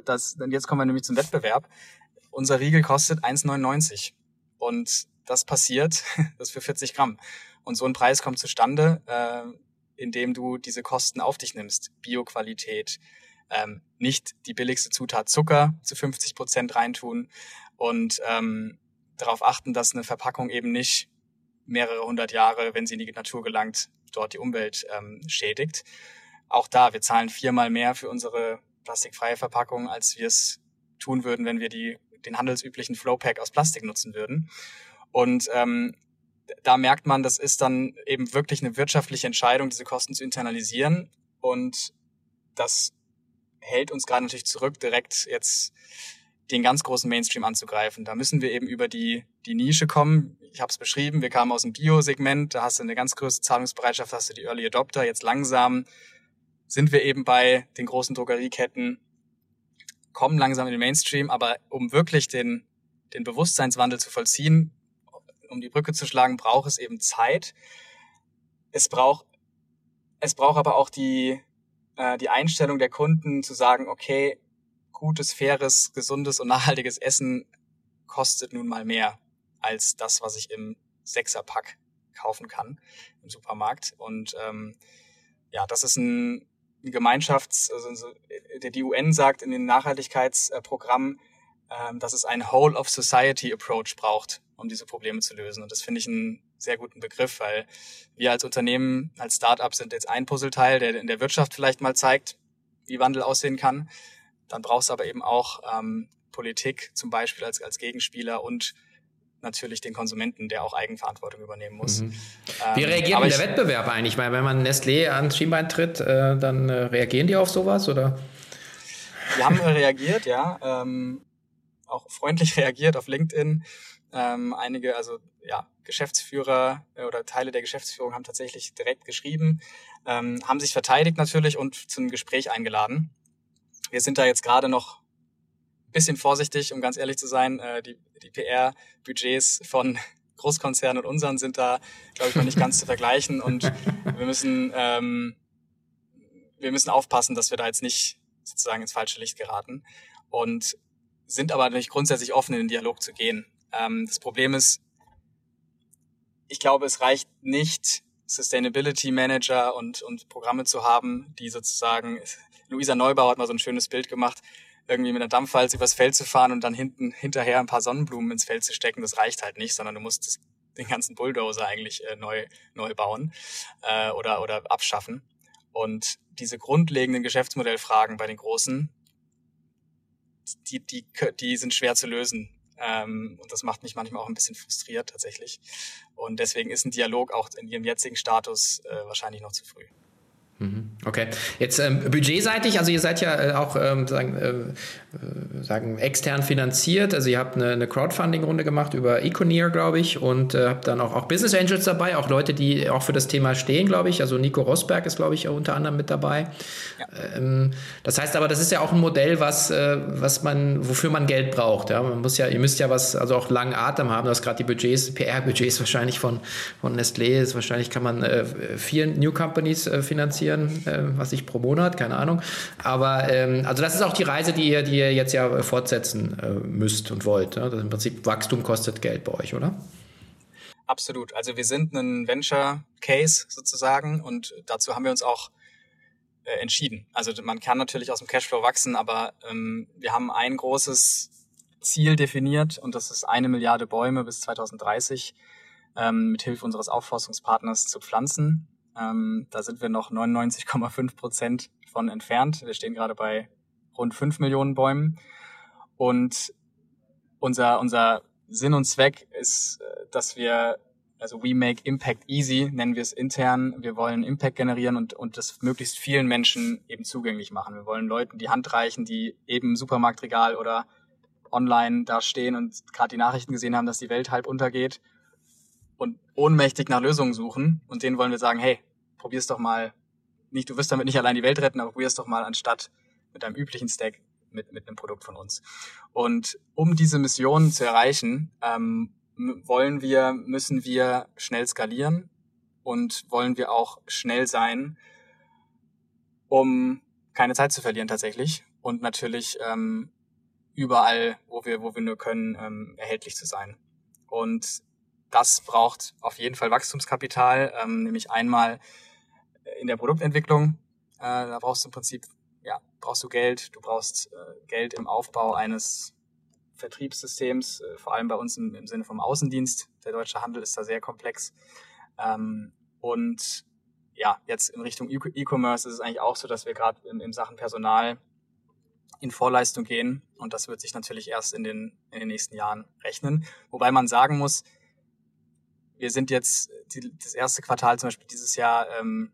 das, jetzt kommen wir nämlich zum Wettbewerb. Unser Riegel kostet 1,99. Und das passiert, [laughs] das für 40 Gramm. Und so ein Preis kommt zustande, äh, indem du diese Kosten auf dich nimmst. Bioqualität, ähm, nicht die billigste Zutat Zucker zu 50 Prozent reintun und ähm, darauf achten, dass eine Verpackung eben nicht mehrere hundert Jahre, wenn sie in die Natur gelangt, dort die Umwelt ähm, schädigt. Auch da, wir zahlen viermal mehr für unsere plastikfreie Verpackung, als wir es tun würden, wenn wir die, den handelsüblichen Flowpack aus Plastik nutzen würden. Und ähm, da merkt man, das ist dann eben wirklich eine wirtschaftliche Entscheidung, diese Kosten zu internalisieren. Und das hält uns gerade natürlich zurück, direkt jetzt den ganz großen Mainstream anzugreifen. Da müssen wir eben über die, die Nische kommen. Ich habe es beschrieben, wir kamen aus dem Bio-Segment, da hast du eine ganz größte Zahlungsbereitschaft, hast du die Early Adopter. Jetzt langsam sind wir eben bei den großen Drogerieketten, kommen langsam in den Mainstream, aber um wirklich den, den Bewusstseinswandel zu vollziehen, um die Brücke zu schlagen, braucht es eben Zeit. Es braucht, es braucht aber auch die, äh, die Einstellung der Kunden zu sagen, okay, gutes, faires, gesundes und nachhaltiges Essen kostet nun mal mehr als das, was ich im Sechserpack kaufen kann im Supermarkt. Und ähm, ja, das ist ein, ein Gemeinschafts-, also die UN sagt in den Nachhaltigkeitsprogrammen, ähm, dass es ein Whole of Society Approach braucht, um diese Probleme zu lösen. Und das finde ich einen sehr guten Begriff, weil wir als Unternehmen, als Startup sind jetzt ein Puzzleteil, der in der Wirtschaft vielleicht mal zeigt, wie Wandel aussehen kann. Dann brauchst du aber eben auch ähm, Politik zum Beispiel als, als Gegenspieler und natürlich den Konsumenten, der auch Eigenverantwortung übernehmen muss. Mhm. Wie ähm, reagiert ähm, der Wettbewerb eigentlich? Weil wenn man Nestlé ans Schienbein tritt, äh, dann äh, reagieren die auf sowas oder? Die haben reagiert, ja. Ähm, auch freundlich [laughs] reagiert auf LinkedIn. Ähm, einige, also ja, Geschäftsführer äh, oder Teile der Geschäftsführung haben tatsächlich direkt geschrieben, ähm, haben sich verteidigt natürlich und zum Gespräch eingeladen. Wir sind da jetzt gerade noch ein bisschen vorsichtig, um ganz ehrlich zu sein. Äh, die die PR-Budgets von [laughs] Großkonzernen und unseren sind da, glaube ich, noch nicht ganz zu vergleichen. Und wir müssen, ähm, wir müssen aufpassen, dass wir da jetzt nicht sozusagen ins falsche Licht geraten. Und sind aber natürlich grundsätzlich offen, in den Dialog zu gehen. Ähm, das Problem ist, ich glaube, es reicht nicht, Sustainability Manager und, und Programme zu haben, die sozusagen, Luisa Neubauer hat mal so ein schönes Bild gemacht, irgendwie mit einer Dampfwalze übers Feld zu fahren und dann hinten hinterher ein paar Sonnenblumen ins Feld zu stecken, das reicht halt nicht, sondern du musst das, den ganzen Bulldozer eigentlich äh, neu, neu bauen äh, oder, oder abschaffen. Und diese grundlegenden Geschäftsmodellfragen bei den Großen, die, die, die sind schwer zu lösen. Ähm, und das macht mich manchmal auch ein bisschen frustriert tatsächlich. Und deswegen ist ein Dialog auch in ihrem jetzigen Status äh, wahrscheinlich noch zu früh. Mhm. Okay. Jetzt ähm, budgetseitig, also ihr seid ja äh, auch ähm, sagen, äh, äh, sagen extern finanziert. Also ihr habt eine, eine Crowdfunding-Runde gemacht über Econeer, glaube ich, und äh, habt dann auch, auch Business Angels dabei, auch Leute, die auch für das Thema stehen, glaube ich. Also Nico Rosberg ist, glaube ich, unter anderem mit dabei. Ja. Ähm, das heißt aber, das ist ja auch ein Modell, was, äh, was man, wofür man Geld braucht. Ja? Man muss ja, ihr müsst ja was, also auch langen Atem haben. Du hast gerade die Budgets, PR-Budgets wahrscheinlich von, von Nestlé, ist wahrscheinlich kann man äh, vier New Companies finanzieren investieren, äh, was ich pro Monat, keine Ahnung. Aber ähm, also das ist auch die Reise, die ihr, die ihr jetzt ja fortsetzen äh, müsst und wollt. Ne? Im Prinzip Wachstum kostet Geld bei euch, oder? Absolut. Also wir sind ein Venture Case sozusagen und dazu haben wir uns auch äh, entschieden. Also man kann natürlich aus dem Cashflow wachsen, aber ähm, wir haben ein großes Ziel definiert und das ist eine Milliarde Bäume bis 2030 ähm, mit Hilfe unseres Aufforstungspartners zu pflanzen. Ähm, da sind wir noch 99,5 Prozent von entfernt. Wir stehen gerade bei rund 5 Millionen Bäumen. Und unser, unser Sinn und Zweck ist, äh, dass wir, also we make impact easy, nennen wir es intern. Wir wollen Impact generieren und, und das möglichst vielen Menschen eben zugänglich machen. Wir wollen Leuten die Hand reichen, die eben im Supermarktregal oder online da stehen und gerade die Nachrichten gesehen haben, dass die Welt halb untergeht und ohnmächtig nach Lösungen suchen. Und denen wollen wir sagen, hey, probier's doch mal, nicht, du wirst damit nicht allein die Welt retten, aber probier's doch mal anstatt mit einem üblichen Stack mit, mit einem Produkt von uns. Und um diese Mission zu erreichen, ähm, wollen wir, müssen wir schnell skalieren und wollen wir auch schnell sein, um keine Zeit zu verlieren tatsächlich und natürlich ähm, überall, wo wir, wo wir nur können, ähm, erhältlich zu sein. Und das braucht auf jeden Fall Wachstumskapital, ähm, nämlich einmal in der Produktentwicklung. Äh, da brauchst du im Prinzip, ja, brauchst du Geld, du brauchst äh, Geld im Aufbau eines Vertriebssystems, äh, vor allem bei uns im, im, Sinne vom Außendienst. Der deutsche Handel ist da sehr komplex. Ähm, und ja, jetzt in Richtung E-Commerce ist es eigentlich auch so, dass wir gerade in, in Sachen Personal in Vorleistung gehen und das wird sich natürlich erst in den, in den nächsten Jahren rechnen. Wobei man sagen muss, wir sind jetzt die, das erste Quartal zum Beispiel dieses Jahr ähm,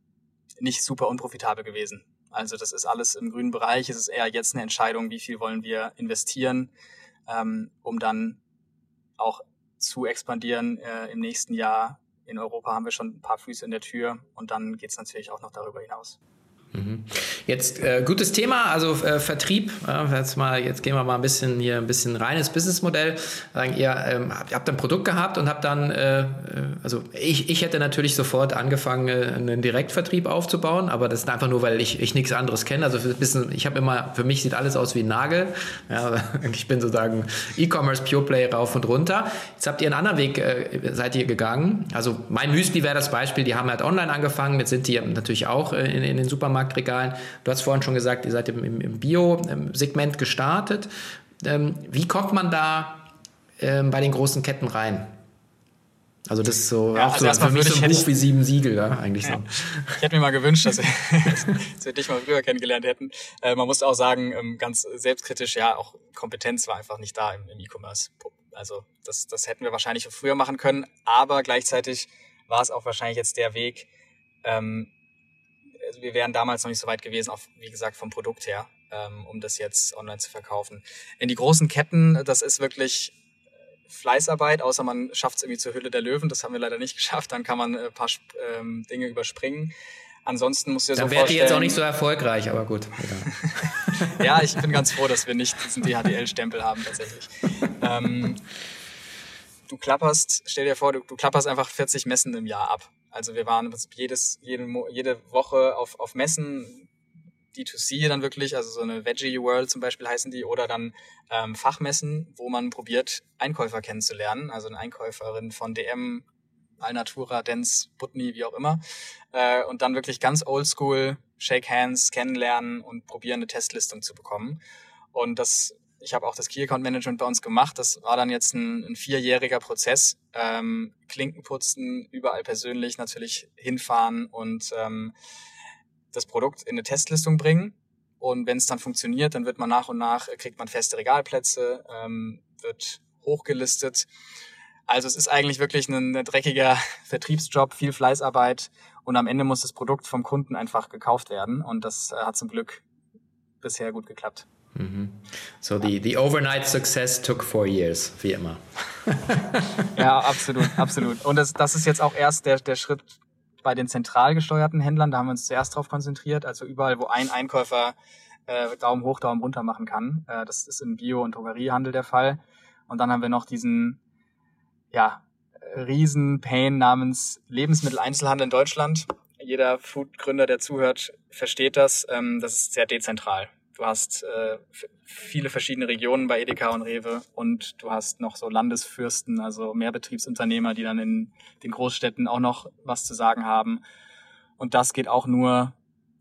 nicht super unprofitabel gewesen. Also das ist alles im grünen Bereich. Es ist eher jetzt eine Entscheidung, wie viel wollen wir investieren, ähm, um dann auch zu expandieren äh, im nächsten Jahr. In Europa haben wir schon ein paar Füße in der Tür und dann geht es natürlich auch noch darüber hinaus. Mhm. Jetzt äh, gutes Thema, also äh, Vertrieb. Äh, jetzt mal, jetzt gehen wir mal ein bisschen hier ein bisschen reines Businessmodell. Sagen ihr, ähm, habt, habt ein Produkt gehabt und habt dann, äh, äh, also ich, ich hätte natürlich sofort angefangen, äh, einen Direktvertrieb aufzubauen, aber das ist einfach nur, weil ich, ich nichts anderes kenne. Also für, bisschen, ich habe immer, für mich sieht alles aus wie ein Nagel. Ja, [laughs] ich bin sozusagen E-Commerce Pure Play rauf und runter. Jetzt habt ihr einen anderen Weg, seid ihr gegangen. Also mein Müsli wäre das Beispiel. Die haben halt online angefangen. Jetzt sind die natürlich auch in, in den Supermarkt Supermarktregalen. Du hast vorhin schon gesagt, ihr seid im, im Bio-Segment gestartet. Ähm, wie kommt man da ähm, bei den großen Ketten rein? Also das ist so ja, auch also so für mich so ein Buch ich, wie sieben Siegel, ja, eigentlich ja. so. Ich hätte mir mal gewünscht, dass wir, [laughs] dass wir dich mal früher kennengelernt hätten. Äh, man muss auch sagen, ähm, ganz selbstkritisch, ja, auch Kompetenz war einfach nicht da im, im E-Commerce. Also das, das hätten wir wahrscheinlich früher machen können, aber gleichzeitig war es auch wahrscheinlich jetzt der Weg, ähm, also wir wären damals noch nicht so weit gewesen, auch wie gesagt vom Produkt her, ähm, um das jetzt online zu verkaufen. In die großen Ketten, das ist wirklich äh, Fleißarbeit, außer man schafft es irgendwie zur Hülle der Löwen. Das haben wir leider nicht [laughs] geschafft. Dann kann man ein paar ähm, Dinge überspringen. Ansonsten musst du dir Dann so vorstellen... Dann wäre die jetzt auch nicht so erfolgreich, aber gut. [laughs] ja, ich bin ganz froh, dass wir nicht diesen DHDL-Stempel haben tatsächlich. ähm, du klapperst, stell dir vor, du, du klapperst einfach 40 Messen im Jahr ab. Also wir waren jedes, jede, jede Woche auf, auf Messen, D2C dann wirklich, also so eine Veggie World zum Beispiel heißen die, oder dann ähm, Fachmessen, wo man probiert, Einkäufer kennenzulernen, also eine Einkäuferin von DM, Alnatura, Dance, Putney, wie auch immer, äh, und dann wirklich ganz oldschool Shake Hands, kennenlernen und probieren, eine Testlistung zu bekommen. Und das ich habe auch das Key Account Management bei uns gemacht. Das war dann jetzt ein, ein vierjähriger Prozess. Ähm, Klinken putzen, überall persönlich natürlich hinfahren und ähm, das Produkt in eine Testlistung bringen. Und wenn es dann funktioniert, dann wird man nach und nach, kriegt man feste Regalplätze, ähm, wird hochgelistet. Also es ist eigentlich wirklich ein, ein dreckiger [laughs] Vertriebsjob, viel Fleißarbeit und am Ende muss das Produkt vom Kunden einfach gekauft werden und das äh, hat zum Glück bisher gut geklappt. Mhm. So the, the overnight success took four years, wie immer. [laughs] ja, absolut, absolut. Und das, das ist jetzt auch erst der, der Schritt bei den zentral gesteuerten Händlern. Da haben wir uns zuerst darauf konzentriert. Also überall, wo ein Einkäufer äh, Daumen hoch, Daumen runter machen kann. Äh, das ist im Bio- und Drogeriehandel der Fall. Und dann haben wir noch diesen, ja, Riesen-Pain namens Lebensmitteleinzelhandel in Deutschland. Jeder Food-Gründer, der zuhört, versteht das. Ähm, das ist sehr dezentral. Du hast äh, viele verschiedene Regionen bei Edeka und Rewe und du hast noch so Landesfürsten, also Mehrbetriebsunternehmer, die dann in den Großstädten auch noch was zu sagen haben. Und das geht auch nur,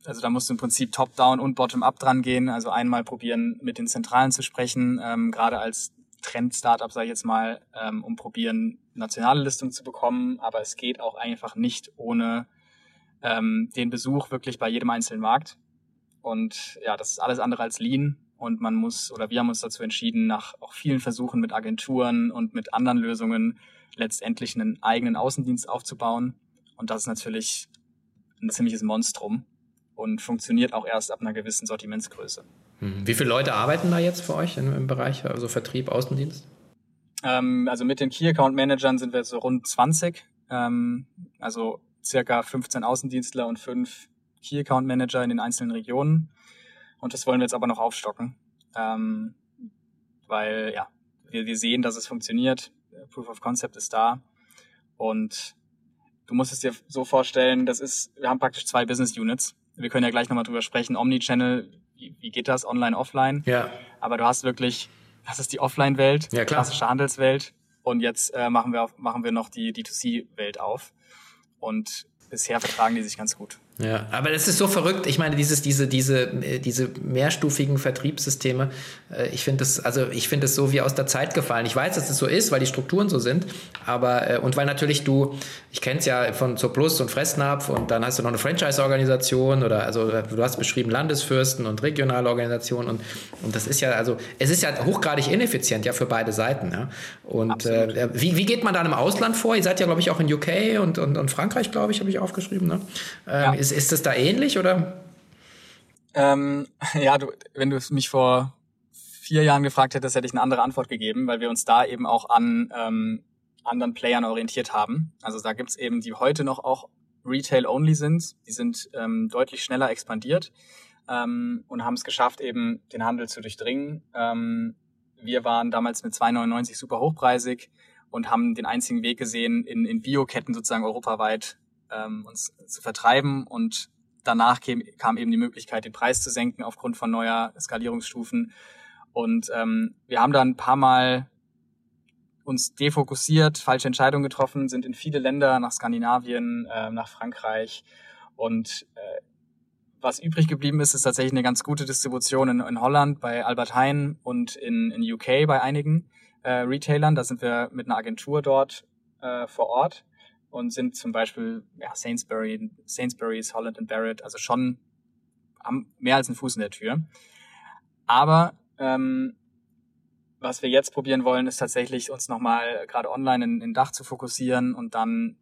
also da musst du im Prinzip top-down und bottom-up dran gehen. Also einmal probieren, mit den Zentralen zu sprechen, ähm, gerade als Trend-Startup, sage ich jetzt mal, ähm, um probieren, nationale Listungen zu bekommen. Aber es geht auch einfach nicht ohne ähm, den Besuch wirklich bei jedem einzelnen Markt. Und ja, das ist alles andere als Lean. Und man muss, oder wir haben uns dazu entschieden, nach auch vielen Versuchen mit Agenturen und mit anderen Lösungen letztendlich einen eigenen Außendienst aufzubauen. Und das ist natürlich ein ziemliches Monstrum und funktioniert auch erst ab einer gewissen Sortimentsgröße. Hm. Wie viele Leute arbeiten da jetzt für euch im, Bereich, also Vertrieb, Außendienst? Ähm, also mit den Key Account Managern sind wir so rund 20. Ähm, also circa 15 Außendienstler und fünf Key Account Manager in den einzelnen Regionen. Und das wollen wir jetzt aber noch aufstocken. Ähm, weil ja, wir, wir sehen, dass es funktioniert. Proof of Concept ist da. Und du musst es dir so vorstellen, das ist, wir haben praktisch zwei Business Units. Wir können ja gleich nochmal drüber sprechen. Omnichannel wie, wie geht das online, offline? Ja. Aber du hast wirklich, das ist die Offline-Welt, ja, klar. klassische Handelswelt. Und jetzt äh, machen wir machen wir noch die D2C-Welt auf. Und bisher vertragen die sich ganz gut. Ja, aber das ist so verrückt. Ich meine, dieses, diese, diese, diese mehrstufigen Vertriebssysteme, äh, ich finde das, also ich finde das so wie aus der Zeit gefallen. Ich weiß, dass das so ist, weil die Strukturen so sind, aber äh, und weil natürlich du, ich kenne es ja von zur Plus und Fressnapf und dann hast du noch eine Franchise-Organisation oder also du hast beschrieben Landesfürsten und regionale Organisationen und, und das ist ja, also es ist ja hochgradig ineffizient ja für beide Seiten. Ja? Und äh, wie, wie geht man dann im Ausland vor? Ihr seid ja, glaube ich, auch in UK und, und, und Frankreich, glaube ich, habe ich aufgeschrieben. Ne? Ähm, ja ist, ist das da ähnlich oder? Ähm, [laughs] ja, du, wenn du mich vor vier Jahren gefragt hättest, hätte ich eine andere Antwort gegeben, weil wir uns da eben auch an ähm, anderen Playern orientiert haben. Also da gibt's eben, die heute noch auch Retail-only sind. Die sind ähm, deutlich schneller expandiert ähm, und haben es geschafft, eben den Handel zu durchdringen. Ähm, wir waren damals mit 2,99 super hochpreisig und haben den einzigen Weg gesehen, in, in Bioketten sozusagen europaweit ähm, uns zu vertreiben und danach kam, kam eben die Möglichkeit, den Preis zu senken aufgrund von neuer Skalierungsstufen. Und ähm, wir haben dann ein paar Mal uns defokussiert, falsche Entscheidungen getroffen, sind in viele Länder, nach Skandinavien, äh, nach Frankreich. Und äh, was übrig geblieben ist, ist tatsächlich eine ganz gute Distribution in, in Holland bei Albert Heijn und in, in UK bei einigen äh, Retailern. Da sind wir mit einer Agentur dort äh, vor Ort und sind zum Beispiel ja, Sainsbury, Sainsbury's, Holland and Barrett, also schon haben mehr als einen Fuß in der Tür. Aber ähm, was wir jetzt probieren wollen, ist tatsächlich uns nochmal gerade online in, in Dach zu fokussieren und dann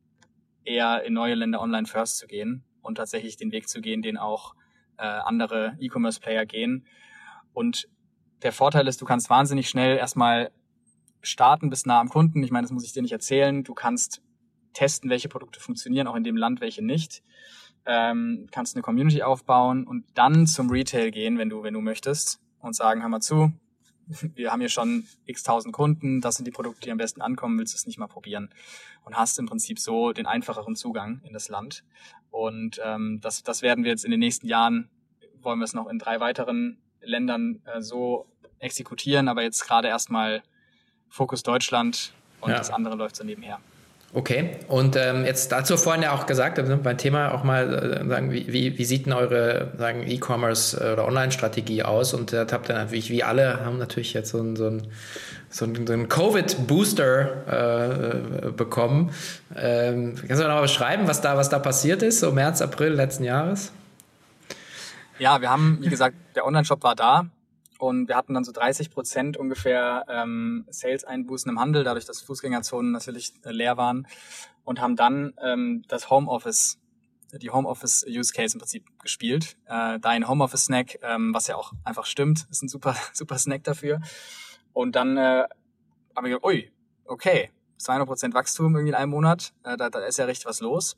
eher in neue Länder online first zu gehen und tatsächlich den Weg zu gehen, den auch äh, andere E-Commerce-Player gehen. Und der Vorteil ist, du kannst wahnsinnig schnell erstmal starten bis nah am Kunden. Ich meine, das muss ich dir nicht erzählen. Du kannst testen, welche Produkte funktionieren, auch in dem Land, welche nicht. Ähm, kannst eine Community aufbauen und dann zum Retail gehen, wenn du, wenn du möchtest und sagen, hör mal zu, wir haben hier schon x tausend Kunden, das sind die Produkte, die am besten ankommen, willst du es nicht mal probieren? Und hast im Prinzip so den einfacheren Zugang in das Land. Und ähm, das, das werden wir jetzt in den nächsten Jahren, wollen wir es noch in drei weiteren Ländern äh, so exekutieren, aber jetzt gerade erstmal Fokus Deutschland und ja. das andere läuft so nebenher. Okay, und ähm, jetzt dazu vorhin ja auch gesagt, also beim Thema auch mal äh, sagen, wie, wie, wie sieht denn eure sagen E-Commerce äh, oder Online-Strategie aus? Und da habt ihr natürlich, wie alle, haben natürlich jetzt so ein, so ein, so ein, so ein Covid-Booster äh, bekommen. Ähm, kannst du noch mal beschreiben, was da, was da passiert ist, so März, April letzten Jahres? Ja, wir haben, wie gesagt, der Online-Shop war da. Und wir hatten dann so 30 Prozent ungefähr ähm, Sales-Einbußen im Handel, dadurch, dass Fußgängerzonen natürlich äh, leer waren. Und haben dann ähm, das Homeoffice die Homeoffice Use Case im Prinzip gespielt. Äh, dein Homeoffice Snack, ähm, was ja auch einfach stimmt, ist ein super [laughs] super Snack dafür. Und dann äh, habe ich gedacht, ui, okay, 200% Wachstum irgendwie in einem Monat, äh, da, da ist ja richtig was los.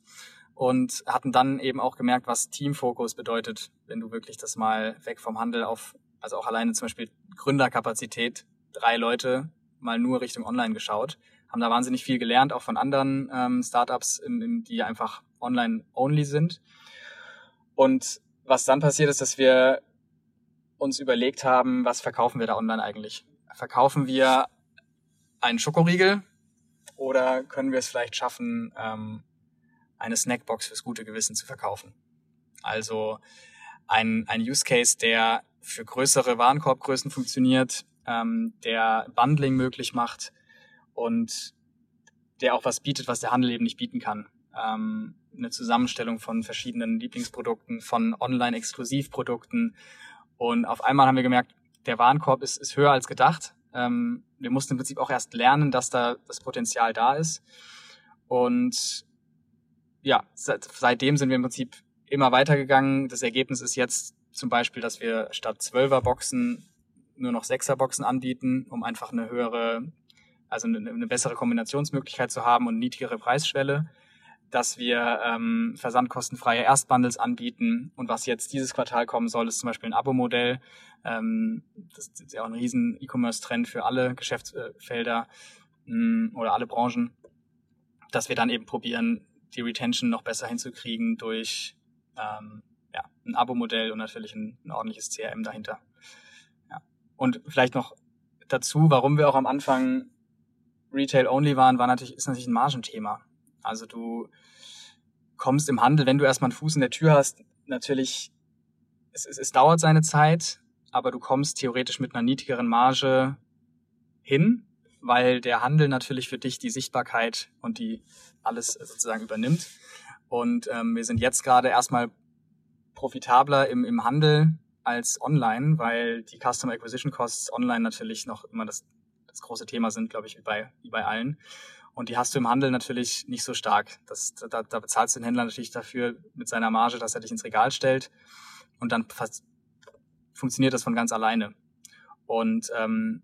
Und hatten dann eben auch gemerkt, was Teamfokus bedeutet, wenn du wirklich das mal weg vom Handel auf, also auch alleine zum Beispiel Gründerkapazität, drei Leute mal nur Richtung Online geschaut, haben da wahnsinnig viel gelernt, auch von anderen ähm, Startups, im, im, die einfach online-only sind. Und was dann passiert ist, dass wir uns überlegt haben, was verkaufen wir da online eigentlich? Verkaufen wir einen Schokoriegel oder können wir es vielleicht schaffen, ähm, eine Snackbox fürs gute Gewissen zu verkaufen? Also ein, ein Use Case, der für größere Warenkorbgrößen funktioniert, ähm, der Bundling möglich macht und der auch was bietet, was der Handel eben nicht bieten kann. Ähm, eine Zusammenstellung von verschiedenen Lieblingsprodukten, von Online-Exklusivprodukten. Und auf einmal haben wir gemerkt, der Warenkorb ist, ist höher als gedacht. Ähm, wir mussten im Prinzip auch erst lernen, dass da das Potenzial da ist. Und ja, seit, seitdem sind wir im Prinzip immer weitergegangen. Das Ergebnis ist jetzt zum Beispiel, dass wir statt 12er Boxen nur noch 6er Boxen anbieten, um einfach eine höhere, also eine, eine bessere Kombinationsmöglichkeit zu haben und niedrigere Preisschwelle dass wir ähm, versandkostenfreie Erstbundles anbieten. Und was jetzt dieses Quartal kommen soll, ist zum Beispiel ein Abo-Modell. Ähm, das ist ja auch ein riesen E-Commerce-Trend für alle Geschäftsfelder mh, mm, oder alle Branchen, dass wir dann eben probieren, die Retention noch besser hinzukriegen durch ähm, ein Abo-Modell und natürlich ein, ein ordentliches CRM dahinter. Ja. Und vielleicht noch dazu, warum wir auch am Anfang Retail-only waren, war natürlich, ist natürlich ein Margenthema. Also du kommst im Handel, wenn du erstmal einen Fuß in der Tür hast, natürlich, es, es, es dauert seine Zeit, aber du kommst theoretisch mit einer niedrigeren Marge hin, weil der Handel natürlich für dich die Sichtbarkeit und die alles sozusagen übernimmt. Und ähm, wir sind jetzt gerade erstmal profitabler im, im Handel als online, weil die Customer Acquisition Costs online natürlich noch immer das, das große Thema sind, glaube ich, wie bei, wie bei allen. Und die hast du im Handel natürlich nicht so stark. Das, da, da bezahlst du den Händler natürlich dafür mit seiner Marge, dass er dich ins Regal stellt. Und dann fast funktioniert das von ganz alleine. Und ähm,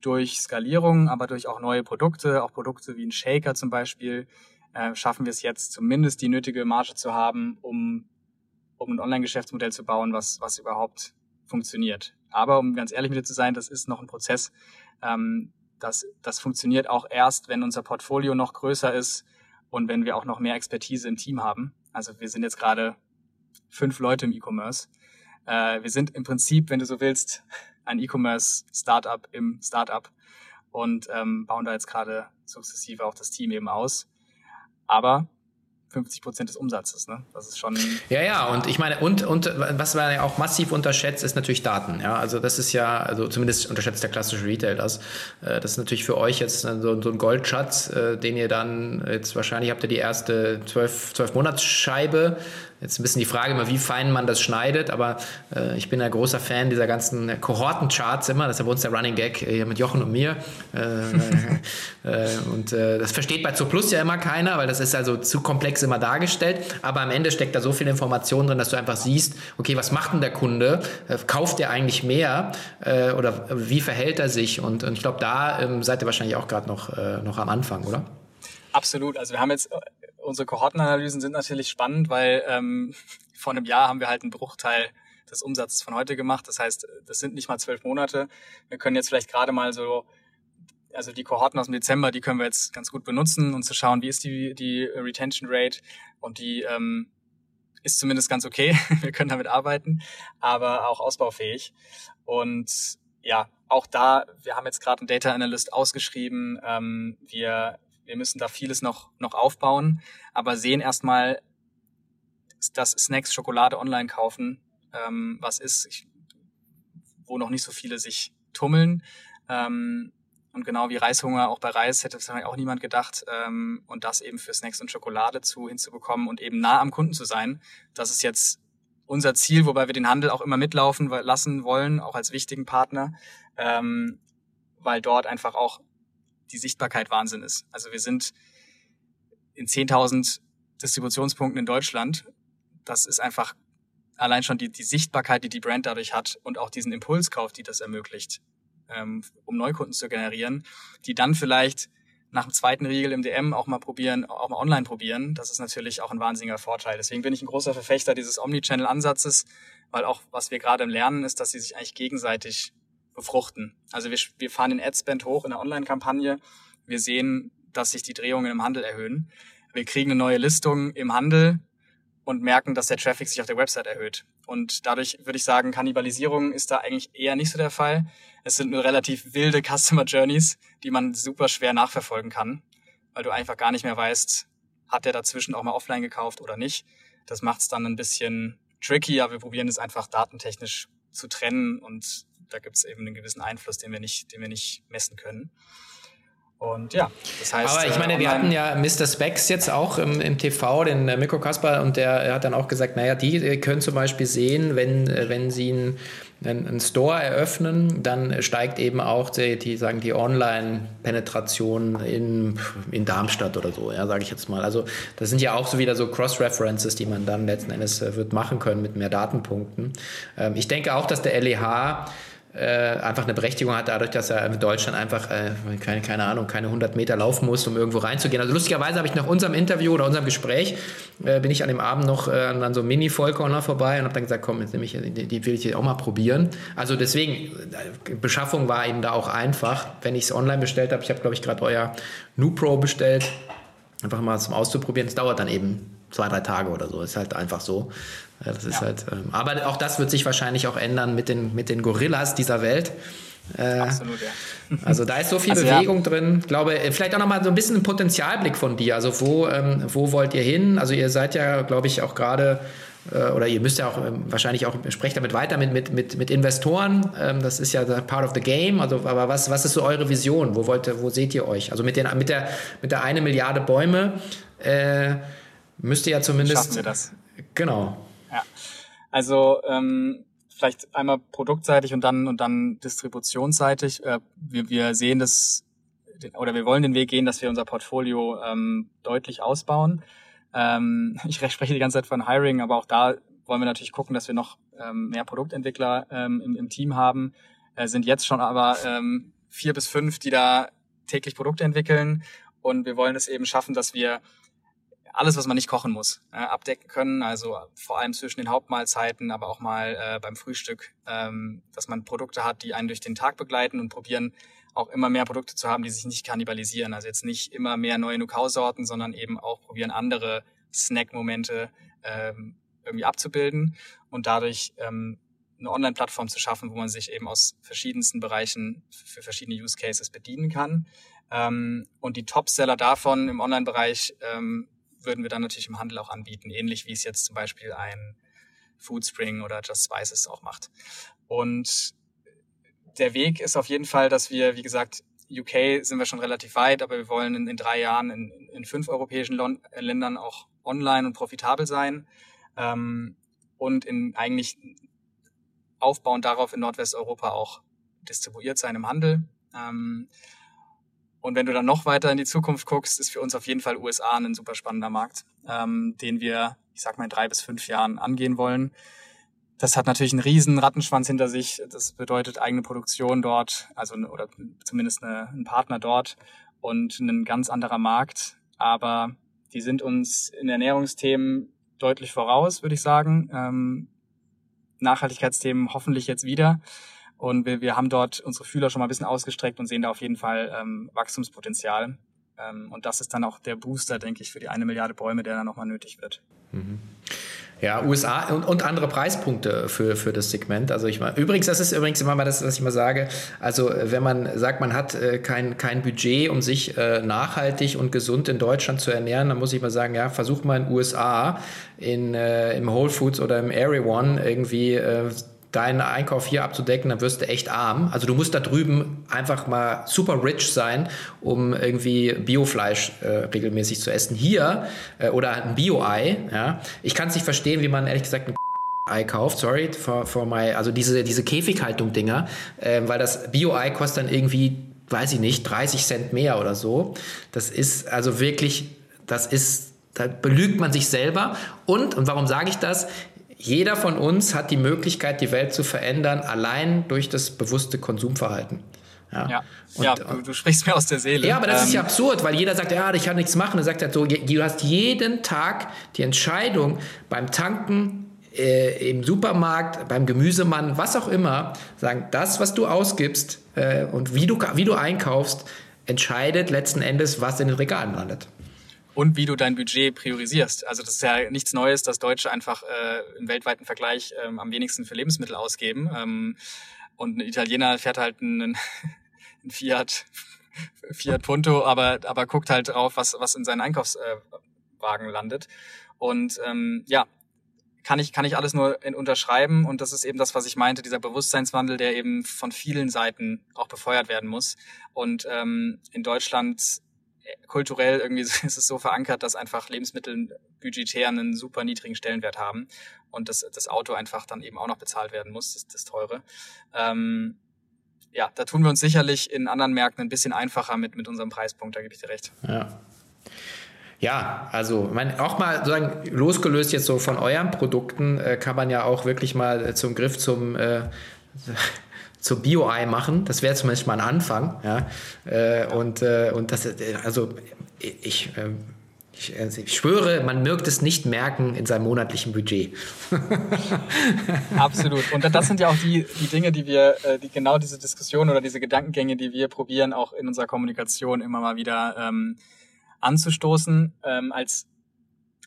durch Skalierung, aber durch auch neue Produkte, auch Produkte wie ein Shaker zum Beispiel, äh, schaffen wir es jetzt zumindest die nötige Marge zu haben, um, um ein Online-Geschäftsmodell zu bauen, was, was überhaupt funktioniert. Aber um ganz ehrlich mit dir zu sein, das ist noch ein Prozess. Ähm, das, das funktioniert auch erst, wenn unser Portfolio noch größer ist und wenn wir auch noch mehr Expertise im Team haben. Also wir sind jetzt gerade fünf Leute im E-Commerce. Äh, wir sind im Prinzip, wenn du so willst, ein E-Commerce-Startup im Startup und ähm, bauen da jetzt gerade sukzessive auch das Team eben aus. Aber 50 Prozent des Umsatzes. Ne? Das ist schon. Ja, ja, und ich meine, und, und was man ja auch massiv unterschätzt, ist natürlich Daten. Ja, also das ist ja, also zumindest unterschätzt der klassische Retail das. Äh, das ist natürlich für euch jetzt so, so ein Goldschatz, äh, den ihr dann jetzt wahrscheinlich habt ihr die erste zwölf, zwölf Monatsscheibe Jetzt ein bisschen die Frage immer, wie fein man das schneidet, aber äh, ich bin ein großer Fan dieser ganzen Kohortencharts immer. Das ist ja bei uns der Running Gag äh, hier mit Jochen und mir. Äh, äh, [laughs] und äh, das versteht bei Zooplus ja immer keiner, weil das ist also zu komplex immer dargestellt. Aber am Ende steckt da so viel Information drin, dass du einfach siehst, okay, was macht denn der Kunde? Äh, kauft er eigentlich mehr? oder wie verhält er sich? Und, und ich glaube, da ähm, seid ihr wahrscheinlich auch gerade noch, noch am Anfang, oder? Absolut. Also wir haben jetzt unsere Kohortenanalysen sind natürlich spannend, weil ähm, [laughs] vor einem Jahr haben wir halt einen Bruchteil des Umsatzes von heute gemacht. Das heißt, das sind nicht mal zwölf Monate. Wir können jetzt vielleicht gerade mal so, also die Kohorten aus dem Dezember, die können wir jetzt ganz gut benutzen, um zu schauen, wie ist die, die Retention Rate und die ähm, ist zumindest ganz okay. [laughs] wir können damit arbeiten, aber auch ausbaufähig. Und ja, auch da, wir haben jetzt gerade einen Data Analyst ausgeschrieben. Ähm, wir wir müssen da vieles noch, noch aufbauen, aber sehen erstmal, dass Snacks Schokolade online kaufen, ähm, was ist, ich, wo noch nicht so viele sich tummeln. Ähm, und genau wie Reishunger, auch bei Reis hätte wahrscheinlich auch niemand gedacht. Ähm, und das eben für Snacks und Schokolade zu hinzubekommen und eben nah am Kunden zu sein, das ist jetzt unser Ziel, wobei wir den Handel auch immer mitlaufen lassen wollen, auch als wichtigen Partner, ähm, weil dort einfach auch die Sichtbarkeit Wahnsinn ist. Also wir sind in 10.000 Distributionspunkten in Deutschland. Das ist einfach allein schon die, die Sichtbarkeit, die die Brand dadurch hat und auch diesen Impulskauf, die das ermöglicht, ähm, um Neukunden zu generieren, die dann vielleicht nach dem zweiten Riegel im DM auch mal probieren, auch mal online probieren. Das ist natürlich auch ein wahnsinniger Vorteil. Deswegen bin ich ein großer Verfechter dieses Omnichannel-Ansatzes, weil auch was wir gerade Lernen ist, dass sie sich eigentlich gegenseitig befruchten. Also wir, wir fahren den Adspend hoch in der Online-Kampagne. Wir sehen, dass sich die Drehungen im Handel erhöhen. Wir kriegen eine neue Listung im Handel und merken, dass der Traffic sich auf der Website erhöht. Und dadurch würde ich sagen, Kannibalisierung ist da eigentlich eher nicht so der Fall. Es sind nur relativ wilde [laughs] Customer Journeys, die man super schwer nachverfolgen kann, weil du einfach gar nicht mehr weißt, hat der dazwischen auch mal offline gekauft oder nicht. Das macht es dann ein bisschen tricky, aber wir probieren es einfach datentechnisch zu trennen und da gibt es eben einen gewissen Einfluss, den wir nicht, den wir nicht messen können. Und ja, das heißt. Aber ich meine, wir hatten ja Mr. Specs jetzt auch im, im TV, den äh, Mikro Kasper, und der hat dann auch gesagt, naja, die äh, können zum Beispiel sehen, wenn, äh, wenn sie einen, einen Store eröffnen, dann steigt eben auch die, die sagen die Online-Penetration in, in Darmstadt oder so, ja, sage ich jetzt mal. Also das sind ja auch so wieder so Cross-References, die man dann letzten Endes wird machen können mit mehr Datenpunkten. Ähm, ich denke auch, dass der LEH äh, einfach eine Berechtigung hat, dadurch, dass er in Deutschland einfach, äh, keine, keine Ahnung, keine 100 Meter laufen muss, um irgendwo reinzugehen. Also lustigerweise habe ich nach unserem Interview oder unserem Gespräch, äh, bin ich an dem Abend noch äh, an so einem Mini-Vollcorner vorbei und habe dann gesagt, komm, jetzt nehme ich, die, die will ich auch mal probieren. Also deswegen, äh, Beschaffung war eben da auch einfach. Wenn ich es online bestellt habe, ich habe, glaube ich, gerade euer Nu Pro bestellt, einfach mal zum Auszuprobieren. Es dauert dann eben zwei, drei Tage oder so. Ist halt einfach so. Ja, das ist ja. halt, ähm, aber auch das wird sich wahrscheinlich auch ändern mit den, mit den Gorillas dieser Welt. Äh, Absolut, ja. [laughs] Also da ist so viel also, Bewegung ja. drin. Ich glaube, äh, vielleicht auch nochmal so ein bisschen ein Potenzialblick von dir. Also wo, ähm, wo wollt ihr hin? Also ihr seid ja, glaube ich, auch gerade äh, oder ihr müsst ja auch ähm, wahrscheinlich auch, sprecht damit weiter mit, mit, mit, mit Investoren. Ähm, das ist ja part of the game. Also, aber was, was ist so eure Vision? Wo wollt ihr, wo seht ihr euch? Also mit, den, mit der, mit der eine Milliarde Bäume äh, müsst ihr ja zumindest. Schaffen wir das. Genau. Ja. Also ähm, vielleicht einmal produktseitig und dann und dann distributionsseitig. Äh, wir, wir sehen das oder wir wollen den Weg gehen, dass wir unser Portfolio ähm, deutlich ausbauen. Ähm, [laughs] ich spreche die ganze Zeit von Hiring, aber auch da wollen wir natürlich gucken, dass wir noch ähm, mehr Produktentwickler ähm, im, im Team haben. Äh, sind jetzt schon aber ähm, vier bis fünf, die da täglich Produkte entwickeln. Und wir wollen es eben schaffen, dass wir alles, was man nicht kochen muss, äh, abdecken können. Also vor allem zwischen den Hauptmahlzeiten, aber auch mal äh, beim Frühstück, ähm, dass man Produkte hat, die einen durch den Tag begleiten und probieren auch immer mehr Produkte zu haben, die sich nicht kannibalisieren. Also jetzt nicht immer mehr neue Nukau-Sorten, sondern eben auch probieren, andere Snack-Momente ähm, irgendwie abzubilden und dadurch ähm, eine Online-Plattform zu schaffen, wo man sich eben aus verschiedensten Bereichen für verschiedene Use Cases bedienen kann. Ähm, und die Top-Seller davon im Online-Bereich ähm, würden wir dann natürlich im Handel auch anbieten, ähnlich wie es jetzt zum Beispiel ein Foodspring oder Just Spices auch macht. Und der Weg ist auf jeden Fall, dass wir, wie gesagt, UK sind wir schon relativ weit, aber wir wollen in, in drei Jahren in, in fünf europäischen Lon Ländern auch online und profitabel sein ähm, und in eigentlich aufbauend darauf in Nordwesteuropa auch distribuiert sein im Handel. Ähm, und wenn du dann noch weiter in die Zukunft guckst, ist für uns auf jeden Fall USA ein super spannender Markt, ähm, den wir, ich sag mal, in drei bis fünf Jahren angehen wollen. Das hat natürlich einen riesen Rattenschwanz hinter sich. Das bedeutet eigene Produktion dort, also oder zumindest eine, ein Partner dort und ein ganz anderer Markt. Aber die sind uns in Ernährungsthemen deutlich voraus, würde ich sagen. Ähm, Nachhaltigkeitsthemen hoffentlich jetzt wieder. Und wir, wir haben dort unsere Fühler schon mal ein bisschen ausgestreckt und sehen da auf jeden Fall ähm, Wachstumspotenzial. Ähm, und das ist dann auch der Booster, denke ich, für die eine Milliarde Bäume, der dann nochmal nötig wird. Mhm. Ja, USA und, und, andere Preispunkte für, für das Segment. Also ich meine, übrigens, das ist übrigens immer mal das, was ich mal sage. Also wenn man sagt, man hat äh, kein, kein Budget, um sich äh, nachhaltig und gesund in Deutschland zu ernähren, dann muss ich mal sagen, ja, versucht mal in USA in, äh, im Whole Foods oder im Area One irgendwie äh, deinen Einkauf hier abzudecken, dann wirst du echt arm. Also du musst da drüben einfach mal super rich sein, um irgendwie Biofleisch äh, regelmäßig zu essen. Hier äh, oder ein Bio-Ei, ja. Ich kann es nicht verstehen, wie man ehrlich gesagt ein [laughs] Ei kauft, sorry, for, for my, also diese, diese Käfighaltung-Dinger, äh, weil das Bio-Ei kostet dann irgendwie, weiß ich nicht, 30 Cent mehr oder so. Das ist also wirklich, das ist da belügt man sich selber. Und, und warum sage ich das? Jeder von uns hat die Möglichkeit, die Welt zu verändern, allein durch das bewusste Konsumverhalten. Ja, ja. Und, ja du, du, sprichst mir aus der Seele. Ja, aber das ähm, ist ja absurd, weil jeder sagt, ja, ich kann nichts machen. Er sagt halt so, du hast jeden Tag die Entscheidung beim Tanken, äh, im Supermarkt, beim Gemüsemann, was auch immer, sagen, das, was du ausgibst äh, und wie du, wie du einkaufst, entscheidet letzten Endes, was in den Regalen landet und wie du dein Budget priorisierst. Also das ist ja nichts Neues, dass Deutsche einfach äh, im weltweiten Vergleich ähm, am wenigsten für Lebensmittel ausgeben. Ähm, und ein Italiener fährt halt einen, [laughs] einen Fiat, Fiat Punto, aber, aber guckt halt drauf, was, was in seinen Einkaufswagen äh, landet. Und ähm, ja, kann ich, kann ich alles nur in, unterschreiben. Und das ist eben das, was ich meinte, dieser Bewusstseinswandel, der eben von vielen Seiten auch befeuert werden muss. Und ähm, in Deutschland kulturell irgendwie [laughs] ist es so verankert, dass einfach Lebensmittel budgetär einen super niedrigen Stellenwert haben und das, das Auto einfach dann eben auch noch bezahlt werden muss, das, das teure. Ähm, ja, da tun wir uns sicherlich in anderen Märkten ein bisschen einfacher mit, mit unserem Preispunkt, da gebe ich dir recht. Ja. Ja, also mein, auch mal sozusagen losgelöst jetzt so von euren Produkten äh, kann man ja auch wirklich mal äh, zum Griff zum äh, zur Bio-Ei machen. Das wäre zumindest mal ein Anfang. Ja? Äh, und, äh, und das, äh, also ich, ähm, ich, also ich, schwöre, man mögt es nicht merken in seinem monatlichen Budget. [laughs] Absolut. Und das sind ja auch die, die Dinge, die wir, äh, die genau diese Diskussion oder diese Gedankengänge, die wir probieren, auch in unserer Kommunikation immer mal wieder ähm, anzustoßen, ähm, als,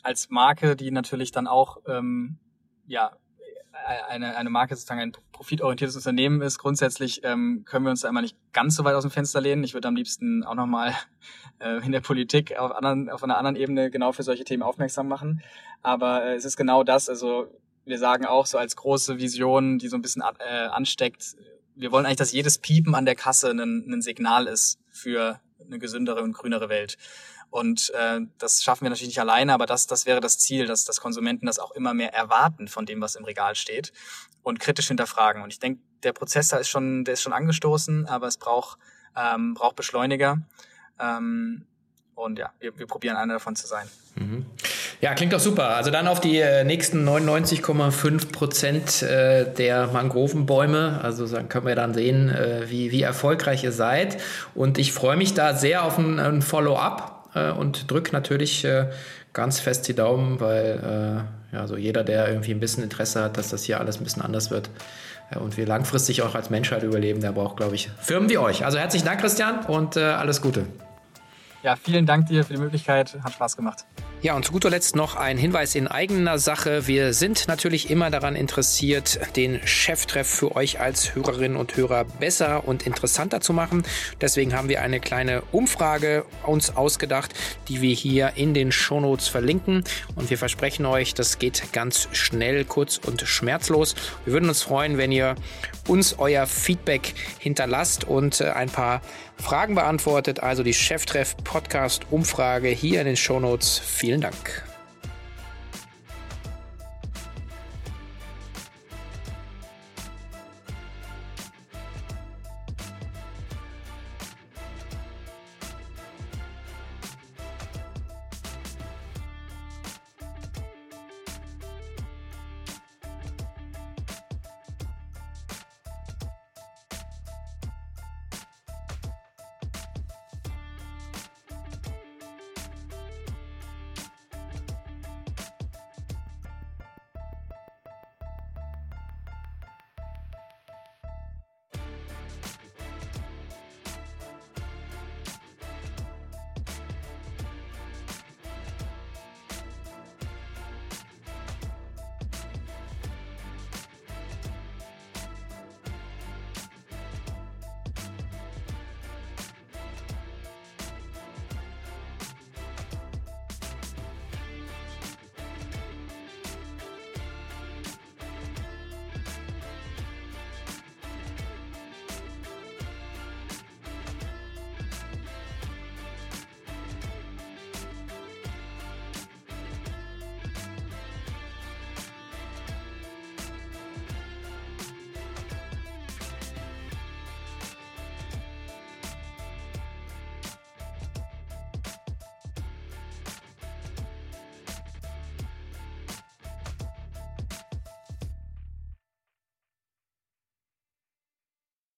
als Marke, die natürlich dann auch ähm, ja, eine, eine Marke sozusagen ein profitorientiertes Unternehmen ist, grundsätzlich ähm, können wir uns da immer nicht ganz so weit aus dem Fenster lehnen. Ich würde am liebsten auch nochmal äh, in der Politik auf, anderen, auf einer anderen Ebene genau für solche Themen aufmerksam machen. Aber äh, es ist genau das, also wir sagen auch so als große Vision, die so ein bisschen äh, ansteckt, wir wollen eigentlich, dass jedes Piepen an der Kasse ein, ein Signal ist für eine gesündere und grünere Welt. Und äh, das schaffen wir natürlich nicht alleine, aber das, das wäre das Ziel, dass, dass Konsumenten das auch immer mehr erwarten von dem, was im Regal steht und kritisch hinterfragen. Und ich denke, der Prozess da ist schon, der ist schon angestoßen, aber es braucht, ähm, braucht Beschleuniger. Ähm, und ja, wir, wir probieren einer davon zu sein. Mhm. Ja, klingt doch super. Also dann auf die äh, nächsten 99,5 Prozent äh, der Mangrovenbäume. Also dann können wir dann sehen, äh, wie, wie erfolgreich ihr seid. Und ich freue mich da sehr auf ein, ein Follow-up äh, und drück natürlich äh, ganz fest die Daumen, weil äh, ja, so jeder, der irgendwie ein bisschen Interesse hat, dass das hier alles ein bisschen anders wird äh, und wir langfristig auch als Menschheit überleben, der braucht, glaube ich, Firmen wie euch. Also herzlichen Dank, Christian, und äh, alles Gute. Ja, vielen Dank dir für die Möglichkeit. Hat Spaß gemacht. Ja, und zu guter Letzt noch ein Hinweis in eigener Sache. Wir sind natürlich immer daran interessiert, den Cheftreff für euch als Hörerinnen und Hörer besser und interessanter zu machen. Deswegen haben wir eine kleine Umfrage uns ausgedacht, die wir hier in den Shownotes verlinken. Und wir versprechen euch, das geht ganz schnell, kurz und schmerzlos. Wir würden uns freuen, wenn ihr uns euer Feedback hinterlasst und äh, ein paar Fragen beantwortet. Also die Cheftreff Podcast Umfrage hier in den Shownotes. Vielen Dank.